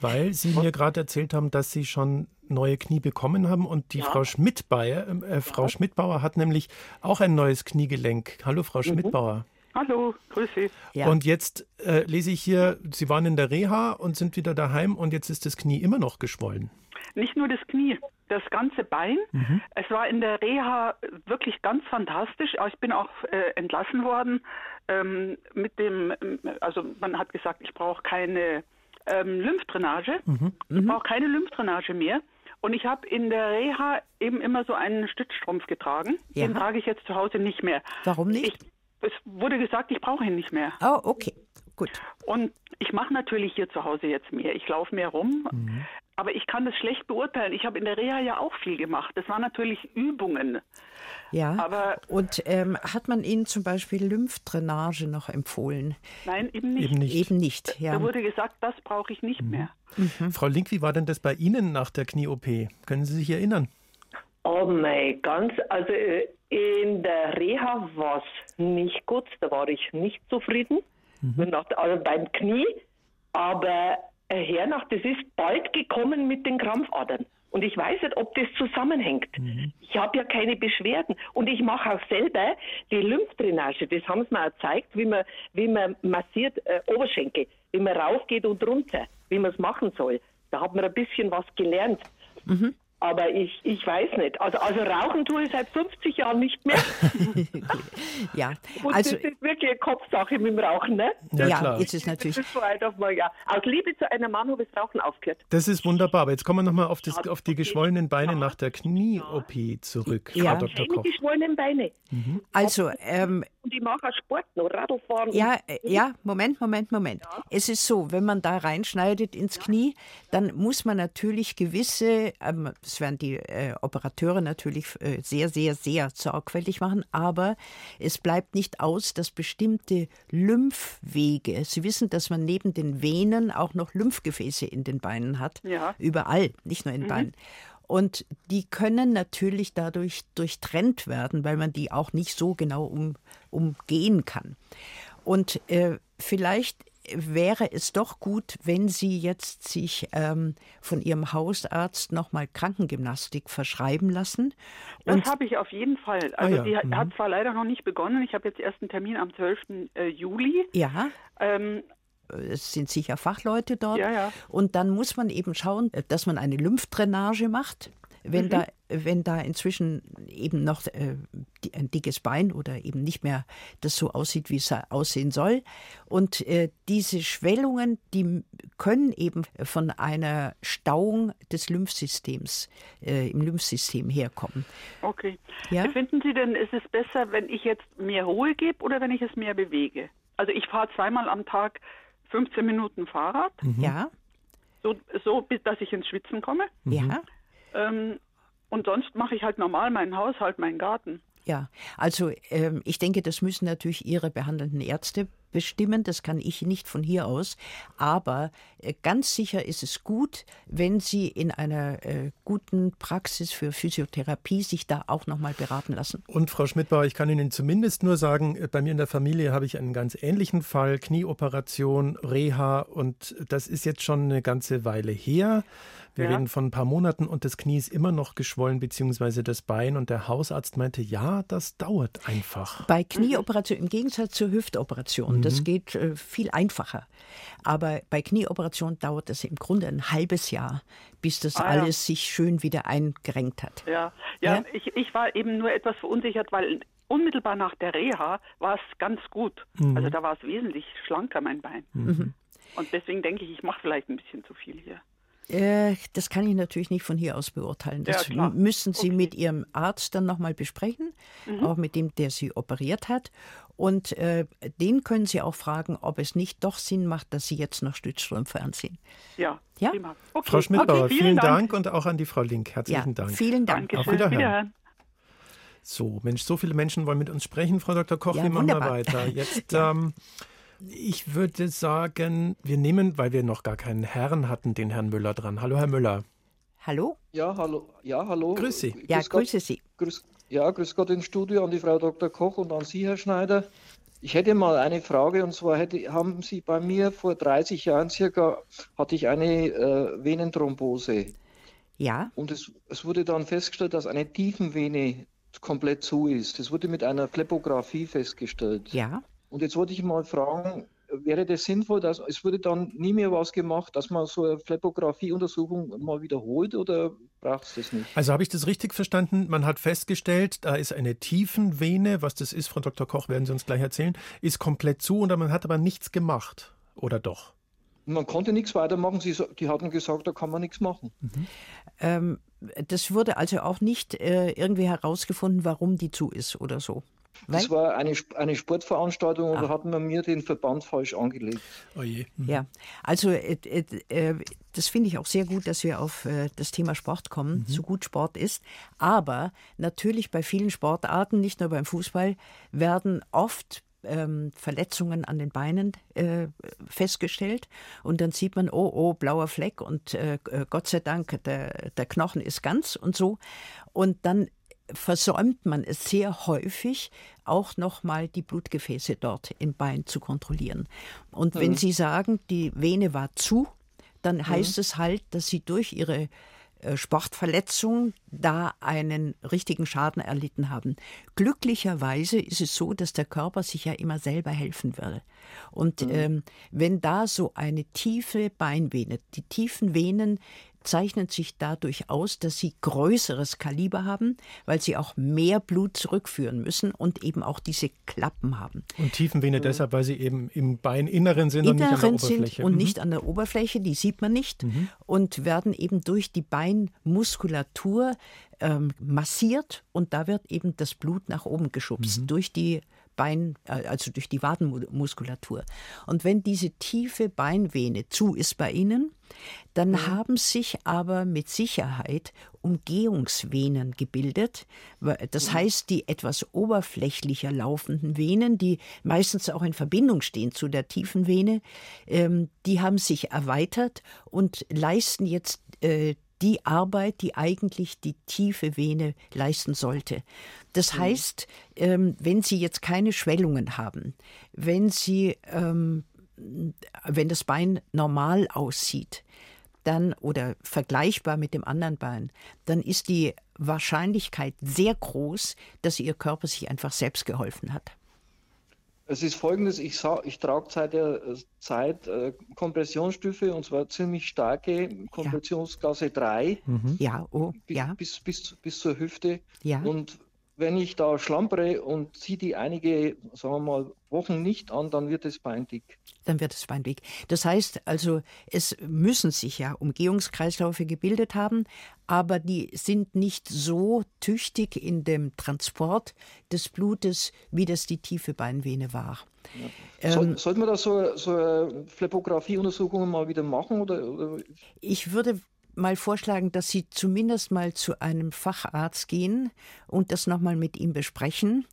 Speaker 1: weil Sie mir gerade erzählt haben, dass Sie schon neue Knie bekommen haben und die ja. Frau Schmidtbauer, äh, Frau ja. Schmidtbauer hat nämlich auch ein neues Kniegelenk. Hallo, Frau mhm. Schmidtbauer.
Speaker 8: Hallo, grüß Sie.
Speaker 1: Ja. Und jetzt äh, lese ich hier, Sie waren in der Reha und sind wieder daheim und jetzt ist das Knie immer noch geschwollen.
Speaker 8: Nicht nur das Knie, das ganze Bein. Mhm. Es war in der Reha wirklich ganz fantastisch. Ich bin auch äh, entlassen worden ähm, mit dem, also man hat gesagt, ich brauche keine ähm, Lymphdrainage. Mhm. Ich brauche keine Lymphdrainage mehr. Und ich habe in der Reha eben immer so einen Stützstrumpf getragen. Ja. Den trage ich jetzt zu Hause nicht mehr.
Speaker 2: Warum nicht?
Speaker 8: Ich, es wurde gesagt, ich brauche ihn nicht mehr.
Speaker 2: Oh, okay. Gut.
Speaker 8: Und ich mache natürlich hier zu Hause jetzt mehr. Ich laufe mehr rum. Mhm. Aber ich kann das schlecht beurteilen. Ich habe in der Reha ja auch viel gemacht. Das waren natürlich Übungen.
Speaker 2: Ja. Aber und ähm, hat man Ihnen zum Beispiel Lymphdrainage noch empfohlen?
Speaker 8: Nein, eben nicht.
Speaker 2: Eben nicht. Eben nicht
Speaker 8: ja. Da wurde gesagt, das brauche ich nicht mhm. mehr.
Speaker 1: Mhm. Frau Link, wie war denn das bei Ihnen nach der Knie-OP? Können Sie sich erinnern?
Speaker 7: Oh mein, ganz, also äh, in der Reha war es nicht gut, da war ich nicht zufrieden, mhm. also beim Knie, aber äh, hernach, das ist bald gekommen mit den Krampfadern. Und ich weiß nicht, ob das zusammenhängt. Mhm. Ich habe ja keine Beschwerden. Und ich mache auch selber die Lymphdrainage. Das haben sie mir auch gezeigt, wie man, wie man massiert äh, Oberschenkel, wie man raufgeht und runter, wie man es machen soll. Da hat man ein bisschen was gelernt. Mhm. Aber ich, ich weiß nicht. Also, also rauchen tue ich seit 50 Jahren nicht mehr.
Speaker 2: ja,
Speaker 7: Und also, das ist wirklich eine Kopfsache mit dem Rauchen, ne?
Speaker 2: Ja, ja klar. ist es natürlich. Das
Speaker 7: ist mal, ja. Aus Liebe zu einem Mann habe ich das Rauchen aufgehört.
Speaker 1: Das ist wunderbar. Aber jetzt kommen wir nochmal auf, das, auf die geschwollenen Beine nach der Knie-OP zurück,
Speaker 2: ja.
Speaker 7: Frau Dr. Koch. geschwollenen Beine.
Speaker 2: Mhm. Also, ähm,
Speaker 7: und ich mache auch Sport noch, Radlfahren.
Speaker 2: Ja, äh, ja, Moment, Moment, Moment. Ja. Es ist so, wenn man da reinschneidet ins Knie, dann muss man natürlich gewisse, ähm, das werden die äh, Operateure natürlich äh, sehr, sehr, sehr sorgfältig machen, aber es bleibt nicht aus, dass bestimmte Lymphwege, Sie wissen, dass man neben den Venen auch noch Lymphgefäße in den Beinen hat.
Speaker 8: Ja.
Speaker 2: Überall, nicht nur in den mhm. Beinen. Und die können natürlich dadurch durchtrennt werden, weil man die auch nicht so genau um, umgehen kann. Und äh, vielleicht wäre es doch gut, wenn Sie jetzt sich ähm, von Ihrem Hausarzt nochmal Krankengymnastik verschreiben lassen.
Speaker 8: Und das habe ich auf jeden Fall. Ah also ah ja. die mhm. hat zwar leider noch nicht begonnen. Ich habe jetzt erst einen Termin am 12. Äh, Juli.
Speaker 2: Ja.
Speaker 8: Ähm,
Speaker 2: es sind sicher Fachleute dort.
Speaker 8: Ja, ja.
Speaker 2: Und dann muss man eben schauen, dass man eine Lymphdrainage macht. Wenn, mhm. da, wenn da inzwischen eben noch äh, ein dickes Bein oder eben nicht mehr das so aussieht, wie es aussehen soll. Und äh, diese Schwellungen, die können eben von einer Stauung des Lymphsystems äh, im Lymphsystem herkommen.
Speaker 8: Okay. Ja? Finden Sie denn, ist es besser, wenn ich jetzt mehr Ruhe gebe oder wenn ich es mehr bewege? Also ich fahre zweimal am Tag 15 Minuten Fahrrad.
Speaker 2: Mhm. Ja.
Speaker 8: So, so, bis dass ich ins Schwitzen komme.
Speaker 2: Ja.
Speaker 8: Ähm, und sonst mache ich halt normal meinen Haushalt, meinen Garten.
Speaker 2: Ja, also ähm, ich denke, das müssen natürlich Ihre behandelnden Ärzte bestimmen. Das kann ich nicht von hier aus. Aber äh, ganz sicher ist es gut, wenn Sie in einer äh, guten Praxis für Physiotherapie sich da auch nochmal beraten lassen.
Speaker 1: Und Frau Schmidbauer, ich kann Ihnen zumindest nur sagen, äh, bei mir in der Familie habe ich einen ganz ähnlichen Fall, Knieoperation, Reha und das ist jetzt schon eine ganze Weile her. Wir ja. reden von ein paar Monaten und das Knie ist immer noch geschwollen, beziehungsweise das Bein. Und der Hausarzt meinte, ja, das dauert einfach.
Speaker 2: Bei Knieoperation im Gegensatz zur Hüftoperation, mhm. das geht äh, viel einfacher. Aber bei Knieoperation dauert es im Grunde ein halbes Jahr, bis das ah, alles ja. sich schön wieder eingerenkt hat.
Speaker 8: Ja, ja, ja? Ich, ich war eben nur etwas verunsichert, weil unmittelbar nach der Reha war es ganz gut. Mhm. Also da war es wesentlich schlanker, mein Bein. Mhm. Und deswegen denke ich, ich mache vielleicht ein bisschen zu viel hier.
Speaker 2: Äh, das kann ich natürlich nicht von hier aus beurteilen. Das ja, müssen Sie okay. mit Ihrem Arzt dann nochmal besprechen, mhm. auch mit dem, der Sie operiert hat. Und äh, den können Sie auch fragen, ob es nicht doch Sinn macht, dass Sie jetzt noch Stützstrümpfe anziehen.
Speaker 8: Ja,
Speaker 2: ja?
Speaker 1: Okay. Frau Schmidbauer, okay, vielen, vielen Dank. Dank. und auch an die Frau Link. Herzlichen ja, Dank.
Speaker 2: Vielen Dank.
Speaker 8: Dankeschön. Auf Wiederhören. Wiederhören.
Speaker 1: So, Mensch, so viele Menschen wollen mit uns sprechen. Frau Dr. Koch, ja, wir machen mal weiter. Jetzt ähm, ich würde sagen, wir nehmen, weil wir noch gar keinen Herrn hatten, den Herrn Müller dran. Hallo, Herr Müller.
Speaker 2: Hallo?
Speaker 9: Ja, hallo. Ja, hallo.
Speaker 1: Grüß Sie.
Speaker 2: Ja, grüß grüße Sie.
Speaker 9: Grüß, ja, grüß Gott ins Studio an die Frau Dr. Koch und an Sie, Herr Schneider. Ich hätte mal eine Frage und zwar hätte, haben Sie bei mir vor 30 Jahren circa, hatte ich eine äh, Venenthrombose.
Speaker 2: Ja.
Speaker 9: Und es, es wurde dann festgestellt, dass eine Tiefenvene komplett zu ist. Das wurde mit einer Phlepographie festgestellt.
Speaker 2: Ja.
Speaker 9: Und jetzt wollte ich mal fragen, wäre das sinnvoll, dass es wurde dann nie mehr was gemacht, dass man so eine Phlepographie-Untersuchung mal wiederholt oder braucht es das nicht?
Speaker 1: Also habe ich das richtig verstanden? Man hat festgestellt, da ist eine Tiefenvene, was das ist, Frau Dr. Koch, werden Sie uns gleich erzählen, ist komplett zu und man hat aber nichts gemacht, oder doch?
Speaker 9: Man konnte nichts weitermachen. Sie, die hatten gesagt, da kann man nichts machen.
Speaker 2: Mhm. Ähm, das wurde also auch nicht äh, irgendwie herausgefunden, warum die zu ist oder so.
Speaker 9: Weil? Das war eine, eine Sportveranstaltung und ah. da hat man mir den Verband falsch angelegt.
Speaker 2: Oh je. Mhm. Ja, also äh, äh, äh, das finde ich auch sehr gut, dass wir auf äh, das Thema Sport kommen, mhm. so gut Sport ist. Aber natürlich bei vielen Sportarten, nicht nur beim Fußball, werden oft ähm, Verletzungen an den Beinen äh, festgestellt. Und dann sieht man, oh, oh, blauer Fleck und äh, Gott sei Dank, der, der Knochen ist ganz und so. Und dann versäumt man es sehr häufig, auch nochmal die Blutgefäße dort im Bein zu kontrollieren. Und mhm. wenn Sie sagen, die Vene war zu, dann mhm. heißt es halt, dass Sie durch Ihre äh, Sportverletzung da einen richtigen Schaden erlitten haben. Glücklicherweise ist es so, dass der Körper sich ja immer selber helfen will. Und mhm. ähm, wenn da so eine tiefe Beinvene, die tiefen Venen zeichnen sich dadurch aus, dass sie größeres Kaliber haben, weil sie auch mehr Blut zurückführen müssen und eben auch diese Klappen haben.
Speaker 1: Und Tiefenvene deshalb, weil sie eben im Beininneren sind Inneren und nicht an der Oberfläche.
Speaker 2: Sind und mhm. nicht an der Oberfläche, die sieht man nicht mhm. und werden eben durch die Beinmuskulatur ähm, massiert und da wird eben das Blut nach oben geschubst mhm. durch die Bein, äh, also durch die Wadenmuskulatur. Und wenn diese tiefe Beinvene zu ist bei Ihnen, dann mhm. haben sich aber mit Sicherheit Umgehungsvenen gebildet. Das mhm. heißt, die etwas oberflächlicher laufenden Venen, die meistens auch in Verbindung stehen zu der tiefen Vene, ähm, die haben sich erweitert und leisten jetzt äh, die Arbeit, die eigentlich die tiefe Vene leisten sollte. Das mhm. heißt, ähm, wenn Sie jetzt keine Schwellungen haben, wenn Sie, ähm, wenn das Bein normal aussieht, dann oder vergleichbar mit dem anderen Bein, dann ist die Wahrscheinlichkeit sehr groß, dass Ihr Körper sich einfach selbst geholfen hat.
Speaker 9: Es ist folgendes, ich, ich trage seit der Zeit äh, Kompressionsstoffe und zwar ziemlich starke Kompressionsgasse 3.
Speaker 2: Mhm. Ja, oh,
Speaker 9: bis,
Speaker 2: ja.
Speaker 9: Bis, bis, bis zur Hüfte.
Speaker 2: Ja.
Speaker 9: Und wenn ich da schlampere und ziehe die einige, sagen wir mal, Wochen nicht an, dann wird das Bein dick.
Speaker 2: Dann wird das Bein dick. Das heißt also, es müssen sich ja Umgehungskreisläufe gebildet haben, aber die sind nicht so tüchtig in dem Transport des Blutes, wie das die tiefe Beinvene war.
Speaker 9: Ja. Soll, ähm, sollte man da so, so Phlepographie-Untersuchungen mal wieder machen? Oder, oder?
Speaker 2: Ich würde mal vorschlagen, dass Sie zumindest mal zu einem Facharzt gehen und das nochmal mit ihm besprechen.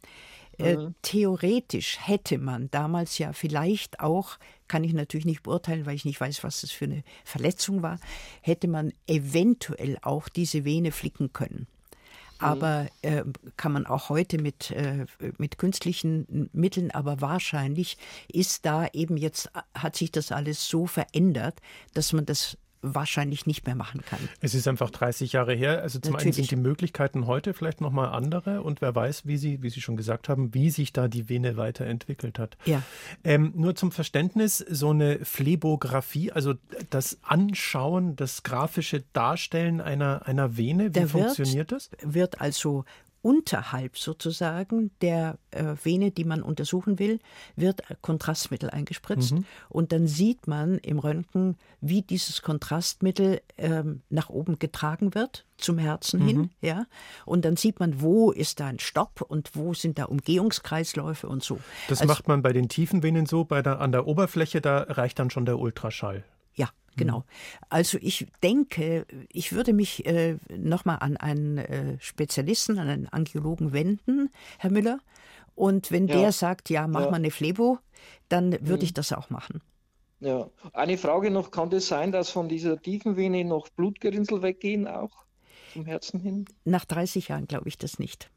Speaker 2: Äh, mhm. theoretisch hätte man damals ja vielleicht auch, kann ich natürlich nicht beurteilen, weil ich nicht weiß, was das für eine Verletzung war, hätte man eventuell auch diese Vene flicken können. Mhm. Aber äh, kann man auch heute mit, äh, mit künstlichen Mitteln, aber wahrscheinlich ist da eben jetzt, hat sich das alles so verändert, dass man das wahrscheinlich nicht mehr machen kann.
Speaker 1: Es ist einfach 30 Jahre her. Also zum Natürlich. einen sind die Möglichkeiten heute vielleicht noch mal andere und wer weiß, wie Sie, wie Sie schon gesagt haben, wie sich da die Vene weiterentwickelt hat.
Speaker 2: Ja.
Speaker 1: Ähm, nur zum Verständnis, so eine Phlebographie, also das Anschauen, das grafische Darstellen einer, einer Vene, wie
Speaker 2: Der
Speaker 1: funktioniert
Speaker 2: wird,
Speaker 1: das?
Speaker 2: Wird also unterhalb sozusagen der äh, Vene, die man untersuchen will, wird Kontrastmittel eingespritzt. Mhm. Und dann sieht man im Röntgen, wie dieses Kontrastmittel ähm, nach oben getragen wird, zum Herzen mhm. hin. Ja? Und dann sieht man, wo ist da ein Stopp und wo sind da Umgehungskreisläufe und so.
Speaker 1: Das also, macht man bei den tiefen Venen so, bei der, an der Oberfläche, da reicht dann schon der Ultraschall.
Speaker 2: Ja, Genau. Mhm. Also ich denke, ich würde mich äh, nochmal an einen äh, Spezialisten, an einen Angiologen wenden, Herr Müller. Und wenn ja. der sagt, ja, mach ja. mal eine Flebo, dann würde mhm. ich das auch machen.
Speaker 9: Ja. Eine Frage noch, kann das sein, dass von dieser tiefen Vene noch Blutgerinnsel weggehen auch zum Herzen hin?
Speaker 2: Nach 30 Jahren glaube ich das nicht.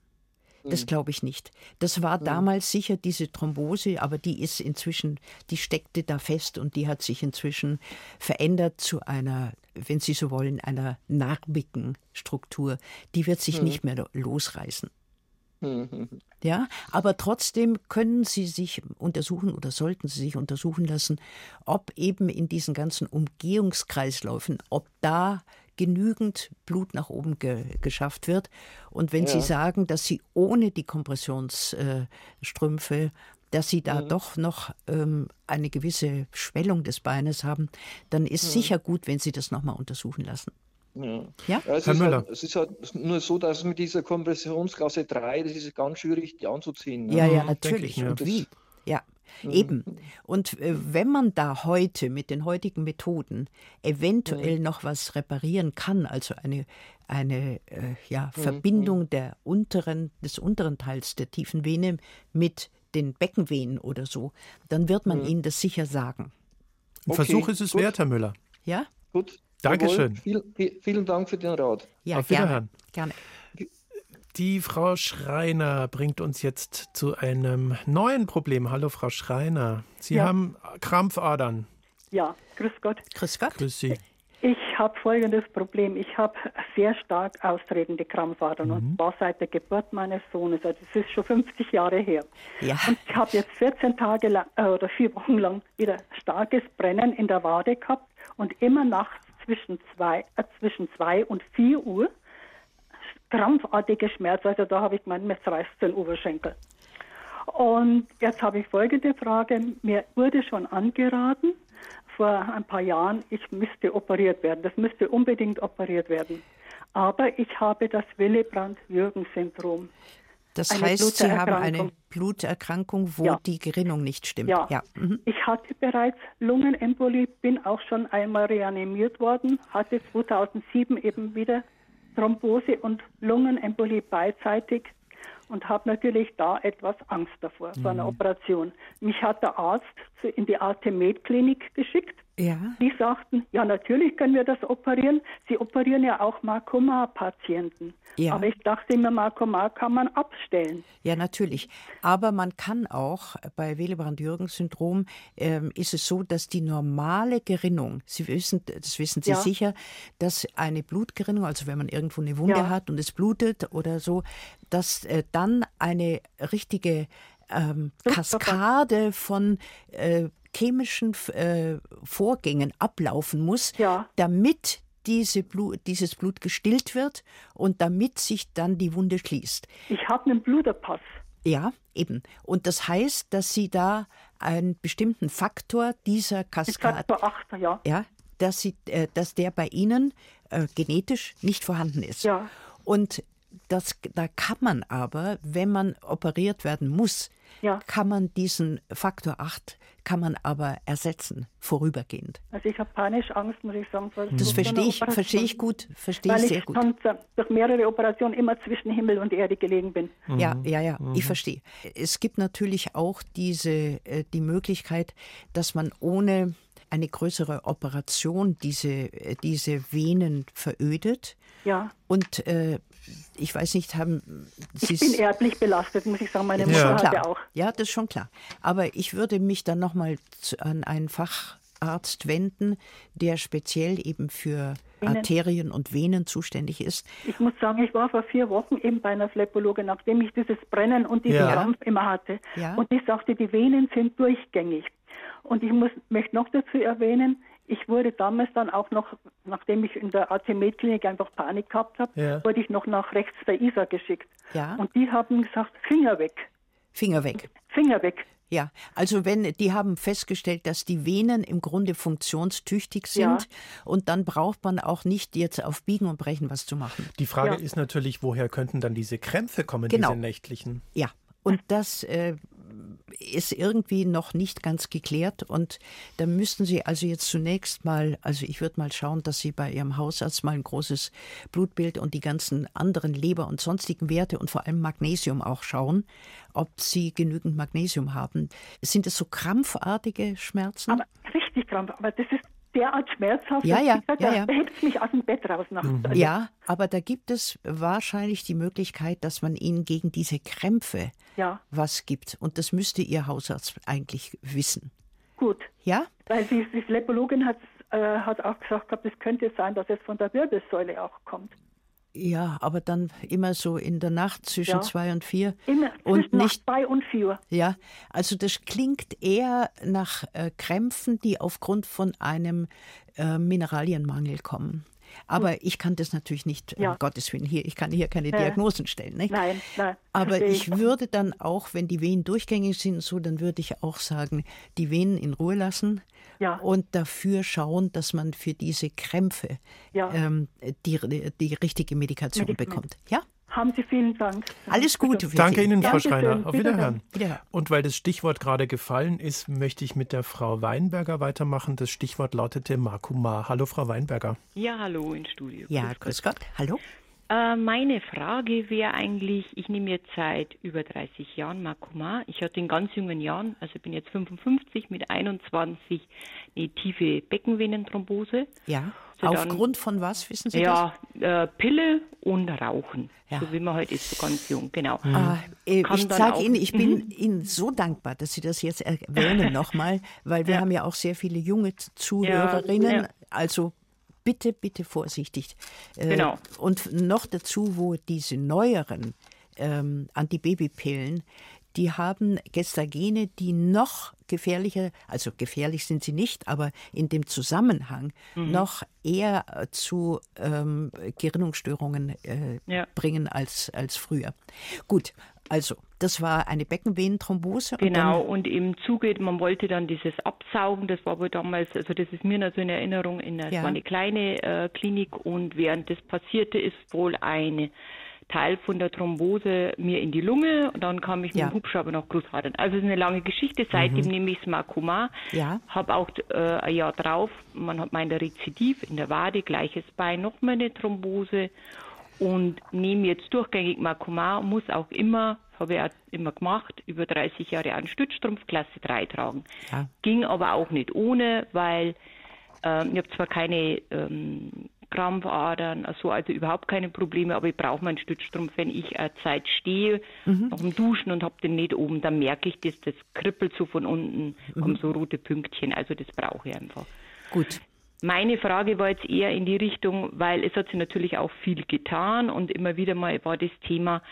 Speaker 2: Das mhm. glaube ich nicht. Das war mhm. damals sicher diese Thrombose, aber die ist inzwischen, die steckte da fest und die hat sich inzwischen verändert zu einer, wenn Sie so wollen, einer narbigen Struktur. Die wird sich mhm. nicht mehr losreißen. Ja, aber trotzdem können Sie sich untersuchen oder sollten Sie sich untersuchen lassen, ob eben in diesen ganzen Umgehungskreisläufen, ob da genügend Blut nach oben ge geschafft wird. Und wenn ja. Sie sagen, dass Sie ohne die Kompressionsstrümpfe dass sie da mhm. doch noch ähm, eine gewisse Schwellung des Beines haben, dann ist mhm. sicher gut, wenn Sie das nochmal untersuchen lassen.
Speaker 9: Ja. ja? ja es, ist halt, es, ist halt, nur so, dass mit dieser Kompressionsklasse 3, das ist ganz schwierig, die anzuziehen.
Speaker 2: Ne? Ja, ja, natürlich. Und wie? Ja. Mhm. Eben. Und äh, wenn man da heute mit den heutigen Methoden eventuell mhm. noch was reparieren kann, also eine, eine äh, ja, mhm. Verbindung der unteren, des unteren Teils der tiefen Vene mit den Beckenvenen oder so, dann wird man Ihnen das sicher sagen.
Speaker 1: Ein okay, Versuch ist es gut. wert, Herr Müller.
Speaker 2: Ja?
Speaker 9: Gut.
Speaker 1: Dankeschön.
Speaker 9: Viel, vielen Dank für den Rat.
Speaker 2: Ja, Auf Wiederhören. Gerne.
Speaker 1: Die Frau Schreiner bringt uns jetzt zu einem neuen Problem. Hallo, Frau Schreiner. Sie ja. haben Krampfadern.
Speaker 10: Ja, grüß Gott.
Speaker 2: Grüß Gott.
Speaker 1: Grüß Sie.
Speaker 10: Ich habe folgendes Problem. Ich habe sehr stark austretende Krampfadern mhm. und zwar seit der Geburt meines Sohnes. Also es ist schon 50 Jahre her.
Speaker 2: Ja.
Speaker 10: Und ich habe jetzt 14 Tage lang äh, oder vier Wochen lang wieder starkes Brennen in der Wade gehabt und immer nachts zwischen zwei, äh, zwischen zwei und vier Uhr krampfartiger Schmerz. Also da habe ich gemeint, mir reißt den Oberschenkel. Und jetzt habe ich folgende Frage. Mir wurde schon angeraten, vor ein paar Jahren, ich müsste operiert werden. Das müsste unbedingt operiert werden. Aber ich habe das Willebrand-Jürgen-Syndrom.
Speaker 2: Das eine heißt, Sie haben eine Bluterkrankung, wo ja. die Gerinnung nicht stimmt.
Speaker 10: Ja. ja. Mhm. Ich hatte bereits Lungenembolie, bin auch schon einmal reanimiert worden, hatte 2007 eben wieder Thrombose und Lungenembolie beidseitig und habe natürlich da etwas Angst davor, mhm. vor einer Operation. Mich hat der Arzt in die Artemed-Klinik geschickt.
Speaker 2: Ja.
Speaker 10: Die sagten, ja, natürlich können wir das operieren. Sie operieren ja auch Markomar-Patienten. Ja. Aber ich dachte immer, Markomar kann man abstellen.
Speaker 2: Ja, natürlich. Aber man kann auch bei Willebrand-Jürgens-Syndrom ähm, ist es so, dass die normale Gerinnung, Sie wissen, das wissen Sie ja. sicher, dass eine Blutgerinnung, also wenn man irgendwo eine Wunde ja. hat und es blutet oder so, dass äh, dann eine richtige ähm, Kaskade von äh, chemischen äh, Vorgängen ablaufen muss,
Speaker 10: Ja.
Speaker 2: damit diese Blut, dieses Blut gestillt wird und damit sich dann die Wunde schließt.
Speaker 10: Ich habe einen Bluterpass.
Speaker 2: Ja, eben. Und das heißt, dass Sie da einen bestimmten Faktor dieser Kaskade,
Speaker 10: Faktor 8, ja.
Speaker 2: ja, dass, sie, äh, dass der bei Ihnen äh, genetisch nicht vorhanden ist.
Speaker 10: Ja.
Speaker 2: Und das, da kann man aber, wenn man operiert werden muss,
Speaker 10: Ja.
Speaker 2: kann man diesen Faktor 8 kann man aber ersetzen, vorübergehend.
Speaker 10: Also ich habe panisch Angst, muss ich sagen. vor
Speaker 2: Das verstehe ich, verstehe ich gut, verstehe
Speaker 10: Weil
Speaker 2: ich
Speaker 10: ich
Speaker 2: sehr gut.
Speaker 10: sonst äh, durch mehrere Operationen immer zwischen Himmel und Erde gelegen bin.
Speaker 2: Ja, ja, ja, ich verstehe. Es gibt natürlich auch diese, äh, die Möglichkeit, dass man ohne eine größere Operation diese, äh, diese Venen verödet.
Speaker 10: Ja.
Speaker 2: Und äh, ich weiß nicht, haben Sie
Speaker 10: Ich bin erblich belastet, muss ich sagen. Meine Mutter
Speaker 2: schon
Speaker 10: hatte auch.
Speaker 2: Ja, das ist schon klar. Aber ich würde mich dann nochmal an einen Facharzt wenden, der speziell eben für
Speaker 10: Venen.
Speaker 2: Arterien und Venen zuständig ist.
Speaker 10: Ich muss sagen, ich war vor vier Wochen eben bei einer Phlebologin, nachdem ich dieses Brennen und diesen
Speaker 2: Ja.
Speaker 10: Krampf immer hatte.
Speaker 2: Ja.
Speaker 10: Und die sagte, die Venen sind durchgängig. Und ich muss, möchte noch dazu erwähnen, ich wurde damals dann auch noch, nachdem ich in der AT-Med-Klinik einfach Panik gehabt habe,
Speaker 2: Ja.
Speaker 10: wurde ich noch nach rechts der ISA geschickt.
Speaker 2: Ja.
Speaker 10: Und die haben gesagt, Finger weg,
Speaker 2: Finger weg.
Speaker 10: Finger weg.
Speaker 2: Ja, also wenn die haben festgestellt, dass die Venen im Grunde funktionstüchtig sind
Speaker 10: Ja.
Speaker 2: und dann braucht man auch nicht jetzt auf Biegen und Brechen was zu machen.
Speaker 1: Die Frage
Speaker 10: Ja.
Speaker 1: ist natürlich, woher könnten dann diese Krämpfe kommen,
Speaker 2: Genau.
Speaker 1: diese nächtlichen?
Speaker 2: Ja, und das äh, ist irgendwie noch nicht ganz geklärt. Und da müssten Sie also jetzt zunächst mal, also ich würde mal schauen, dass Sie bei Ihrem Hausarzt mal ein großes Blutbild und die ganzen anderen Leber- und sonstigen Werte und vor allem Magnesium auch schauen, ob Sie genügend Magnesium haben. Sind es so krampfartige Schmerzen?
Speaker 10: Aber richtig krampf, aber das ist derart schmerzhaft.
Speaker 2: Ja, ja,
Speaker 10: ich gesagt,
Speaker 2: ja,
Speaker 10: da
Speaker 2: ja.
Speaker 10: hebt mich aus dem Bett raus nachts. Also,
Speaker 2: Ja, aber da gibt es wahrscheinlich die Möglichkeit, dass man Ihnen gegen diese Krämpfe
Speaker 10: Ja.
Speaker 2: was gibt. Und das müsste Ihr Hausarzt eigentlich wissen.
Speaker 10: Gut.
Speaker 2: Ja?
Speaker 10: Weil die, die Phlebologin hat, äh, hat auch gesagt, gehabt, es könnte sein, dass es von der Wirbelsäule auch kommt.
Speaker 2: Ja, aber dann immer so in der Nacht zwischen
Speaker 10: Ja.
Speaker 2: zwei und vier.
Speaker 10: Immer
Speaker 2: und nicht,
Speaker 10: zwei und vier.
Speaker 2: ja, also das klingt eher nach äh, Krämpfen, die aufgrund von einem äh, Mineralienmangel kommen. Aber ich kann das natürlich nicht,
Speaker 10: Ja.
Speaker 2: um Gottes Willen, hier, ich kann hier keine
Speaker 10: Ja.
Speaker 2: Diagnosen stellen. Nicht?
Speaker 10: Nein, nein.
Speaker 2: Aber ich würde dann auch, wenn die Venen durchgängig sind, so, dann würde ich auch sagen, die Venen in Ruhe lassen
Speaker 10: Ja.
Speaker 2: und dafür schauen, dass man für diese Krämpfe
Speaker 10: Ja.
Speaker 2: ähm, die, die richtige Medikation
Speaker 10: Medikament.
Speaker 2: bekommt. Ja?
Speaker 10: Haben Sie vielen Dank.
Speaker 2: Alles Gute für
Speaker 1: Danke
Speaker 2: Sie.
Speaker 1: Ihnen, Frau
Speaker 10: Dankeschön.
Speaker 1: Schreiner. Auf Wiederhören.
Speaker 2: Wiederhören.
Speaker 1: Und weil das Stichwort gerade gefallen ist, möchte ich mit der Frau Weinberger weitermachen. Das Stichwort lautete Makuma. Hallo, Frau Weinberger.
Speaker 5: Ja, hallo ins Studio.
Speaker 2: Ja, grüß Gott. Hallo.
Speaker 5: Äh, meine Frage wäre eigentlich, ich nehme jetzt seit über 30 Jahren Makoma. Ich hatte in ganz jungen Jahren, also bin jetzt 55, mit 21 eine tiefe Beckenvenenthrombose.
Speaker 2: Ja.
Speaker 5: So dann-
Speaker 2: Aufgrund von was, wissen Sie
Speaker 5: Ja, äh, Pille und Rauchen.
Speaker 2: Ja.
Speaker 5: So wie man heute ist, so ganz jung, genau.
Speaker 2: das? Ah, äh,
Speaker 5: Kann
Speaker 2: ich
Speaker 5: dann
Speaker 2: sage Ihnen, ich bin
Speaker 5: Mhm.
Speaker 2: Ihnen so dankbar, dass Sie das jetzt erwähnen nochmal, weil wir
Speaker 5: Ja.
Speaker 2: haben ja auch sehr viele junge Zuhörerinnen.
Speaker 5: Ja, ja.
Speaker 2: Also bitte, bitte vorsichtig. Äh,
Speaker 5: Genau.
Speaker 2: Und noch dazu, wo diese neueren ähm, Antibabypillen, die haben Gestagene, die noch gefährlicher, also gefährlich sind sie nicht, aber in dem Zusammenhang
Speaker 5: Mhm.
Speaker 2: noch eher zu ähm, Gerinnungsstörungen äh,
Speaker 5: Ja.
Speaker 2: bringen als, als früher. Gut, also das war eine Beckenvenenthrombose.
Speaker 5: Genau,
Speaker 2: Und
Speaker 5: und im Zuge, man wollte dann dieses Absaugen, das war wohl damals, also das ist mir noch so in Erinnerung, in einer,
Speaker 2: Ja.
Speaker 5: war eine kleine äh, Klinik und während das passierte, ist wohl ein Teil von der Thrombose mir in die Lunge und dann kam ich mit
Speaker 2: Ja.
Speaker 5: dem Hubschrauber nach Großhadern. Also es ist eine lange Geschichte, seitdem nehme ich Makoma,
Speaker 2: dann, ja,
Speaker 5: habe auch äh, ein Jahr drauf, man hat meinte Rezidiv in der Wade, gleiches Bein, nochmal eine Thrombose und nehme jetzt durchgängig Makoma und muss auch immer, habe ich auch immer gemacht, über 30 Jahre einen Stützstrumpf Klasse 3 tragen.
Speaker 2: Ja.
Speaker 5: Ging aber auch nicht ohne, weil ähm, ich habe zwar keine ähm, Krampfadern, also, also überhaupt keine Probleme, aber ich brauche meinen Stützstrumpf, wenn ich eine Zeit stehe, nach dem Duschen und habe den nicht oben, dann merke ich das, das kribbelt so von unten, kommen so rote Pünktchen, also das brauche ich einfach.
Speaker 2: gut.
Speaker 5: Meine Frage war jetzt eher in die Richtung, weil es hat sich natürlich auch viel getan und immer wieder mal war das Thema,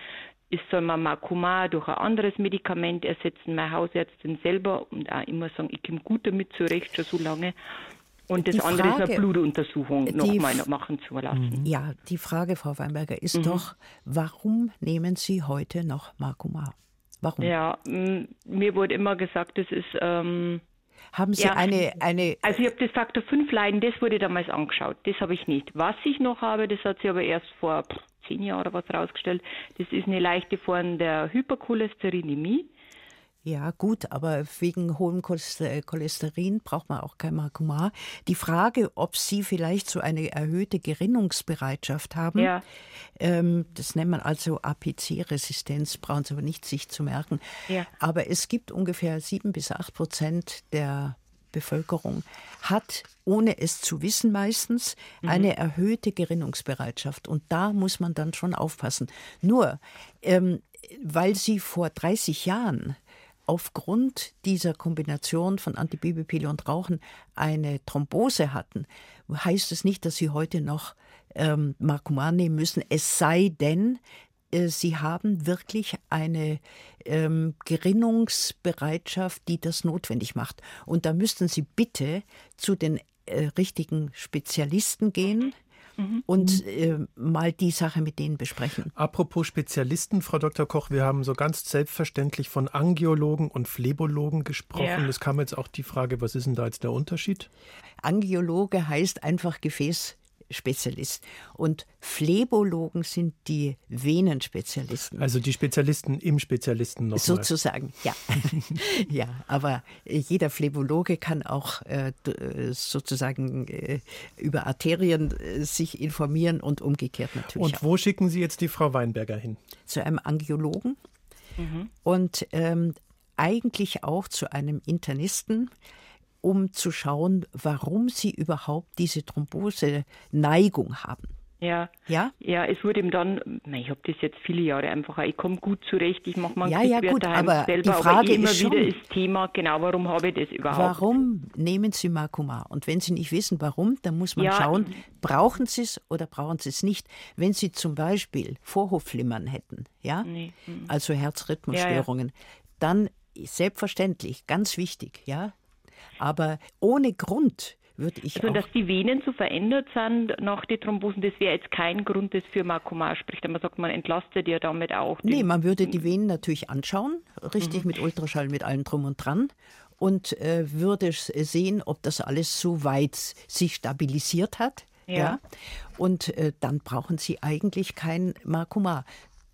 Speaker 5: ist, soll man Makoma durch ein anderes Medikament ersetzen. Meine Hausärztin selber und auch immer sagen, ich komme gut damit zurecht, schon so lange. Und das die andere Frage, ist eine Blutuntersuchung nochmal machen zu lassen.
Speaker 2: Mhm. Ja, die Frage, Frau Weinberger, ist mhm. doch, warum nehmen Sie heute noch Makoma? Warum?
Speaker 5: Ja, mir wurde immer gesagt, das ist. Ähm,
Speaker 2: haben Sie ja, eine, eine.
Speaker 5: Also, ich habe das Faktor 5 Leiden, das wurde damals angeschaut. Das habe ich nicht. Was ich noch habe, das hat sich aber erst vor zehn Jahren oder was rausgestellt. Das ist eine leichte Form der Hypercholesterinämie.
Speaker 2: Ja, gut, aber wegen hohem Cholesterin braucht man auch kein Makoma. Die Frage, ob Sie vielleicht so eine erhöhte Gerinnungsbereitschaft haben, ja. ähm, das nennt man also APC-Resistenz, brauchen Sie aber nicht sich zu merken. Ja. Aber es gibt ungefähr sieben bis acht Prozent der Bevölkerung hat, ohne es zu wissen meistens, mhm. eine erhöhte Gerinnungsbereitschaft. Und da muss man dann schon aufpassen. Nur, ähm, weil sie vor 30 Jahren aufgrund dieser Kombination von Antibabypille und Rauchen eine Thrombose hatten, heißt es nicht, dass sie heute noch ähm, Markuman nehmen müssen. Es sei denn, äh, sie haben wirklich eine ähm, Gerinnungsbereitschaft, die das notwendig macht. Und da müssten sie bitte zu den äh, richtigen Spezialisten gehen, mhm. und äh, mal die Sache mit denen besprechen.
Speaker 1: Apropos Spezialisten, Frau Dr. Koch, wir haben so ganz selbstverständlich von Angiologen und Phlebologen gesprochen. Ja. Es kam jetzt auch die Frage, was ist denn da jetzt der Unterschied?
Speaker 2: Angiologe heißt einfach Gefäß Spezialist. Und Phlebologen sind die Venenspezialisten.
Speaker 1: Also die Spezialisten im Spezialisten noch.
Speaker 2: Sozusagen, ja. ja, aber jeder Phlebologe kann auch äh, sozusagen äh, über Arterien äh, sich informieren und umgekehrt natürlich.
Speaker 1: Und wo auch. schicken Sie jetzt die Frau Weinberger hin?
Speaker 2: Zu einem Angiologen mhm. und ähm, eigentlich auch zu einem Internisten um zu schauen, warum sie überhaupt diese Thrombose-Neigung haben.
Speaker 5: Ja. ja, ja, es wurde ihm dann, ich habe das jetzt viele Jahre einfach, ich komme gut zurecht, ich mache mal
Speaker 2: ja, ja, gut, aber selber, die Frage aber immer ist
Speaker 5: wieder ist Thema, genau, warum habe ich das überhaupt?
Speaker 2: Warum nehmen Sie Makoma? Und wenn Sie nicht wissen, warum, dann muss man ja. schauen, brauchen Sie es oder brauchen Sie es nicht? Wenn Sie zum Beispiel Vorhofflimmern hätten, ja, nee. Also Herzrhythmusstörungen, ja, dann selbstverständlich, ganz wichtig, ja, aber ohne Grund würde ich
Speaker 5: also, dass die Venen so verändert sind nach den Thrombosen, das wäre jetzt kein Grund, das für Makoma spricht. Man sagt, man entlastet ja damit auch.
Speaker 2: Nee, man würde die Venen natürlich anschauen, richtig mhm. mit Ultraschall, mit allem drum und dran und äh, würde sehen, ob das alles so weit sich stabilisiert hat. Ja. ja? Und äh, dann brauchen Sie eigentlich kein Makoma.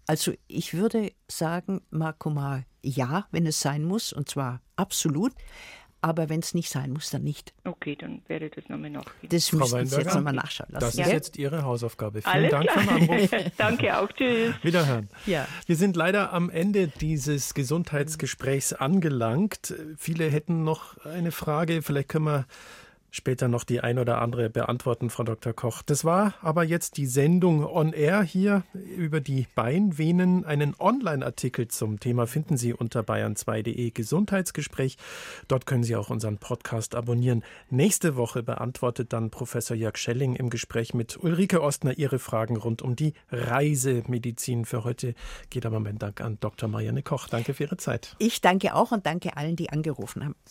Speaker 2: Also ich würde sagen, Makoma ja, wenn es sein muss, und zwar absolut. Aber wenn es nicht sein muss, dann nicht.
Speaker 5: Okay, dann werde ich das nochmal nachgehen.
Speaker 2: Das müssen Sie jetzt nochmal nachschauen
Speaker 1: lassen. Das ist
Speaker 2: ja?
Speaker 1: jetzt Ihre Hausaufgabe. Vielen Alles Dank klar. für den Anruf.
Speaker 5: Danke auch. Tschüss.
Speaker 1: Wiederhören. Ja. Wir sind leider am Ende dieses Gesundheitsgesprächs angelangt. Viele hätten noch eine Frage. Vielleicht können wir später noch die ein oder andere beantworten, Frau Dr. Koch. Das war aber jetzt die Sendung On Air hier über die Beinvenen. Einen Online-Artikel zum Thema finden Sie unter bayern2.de Gesundheitsgespräch. Dort können Sie auch unseren Podcast abonnieren. Nächste Woche beantwortet dann Professor Jörg Schelling im Gespräch mit Ulrike Ostner Ihre Fragen rund um die Reisemedizin. Für heute geht aber mein Dank an Dr. Marianne Koch. Danke für Ihre Zeit.
Speaker 2: Ich danke auch und danke allen, die angerufen haben.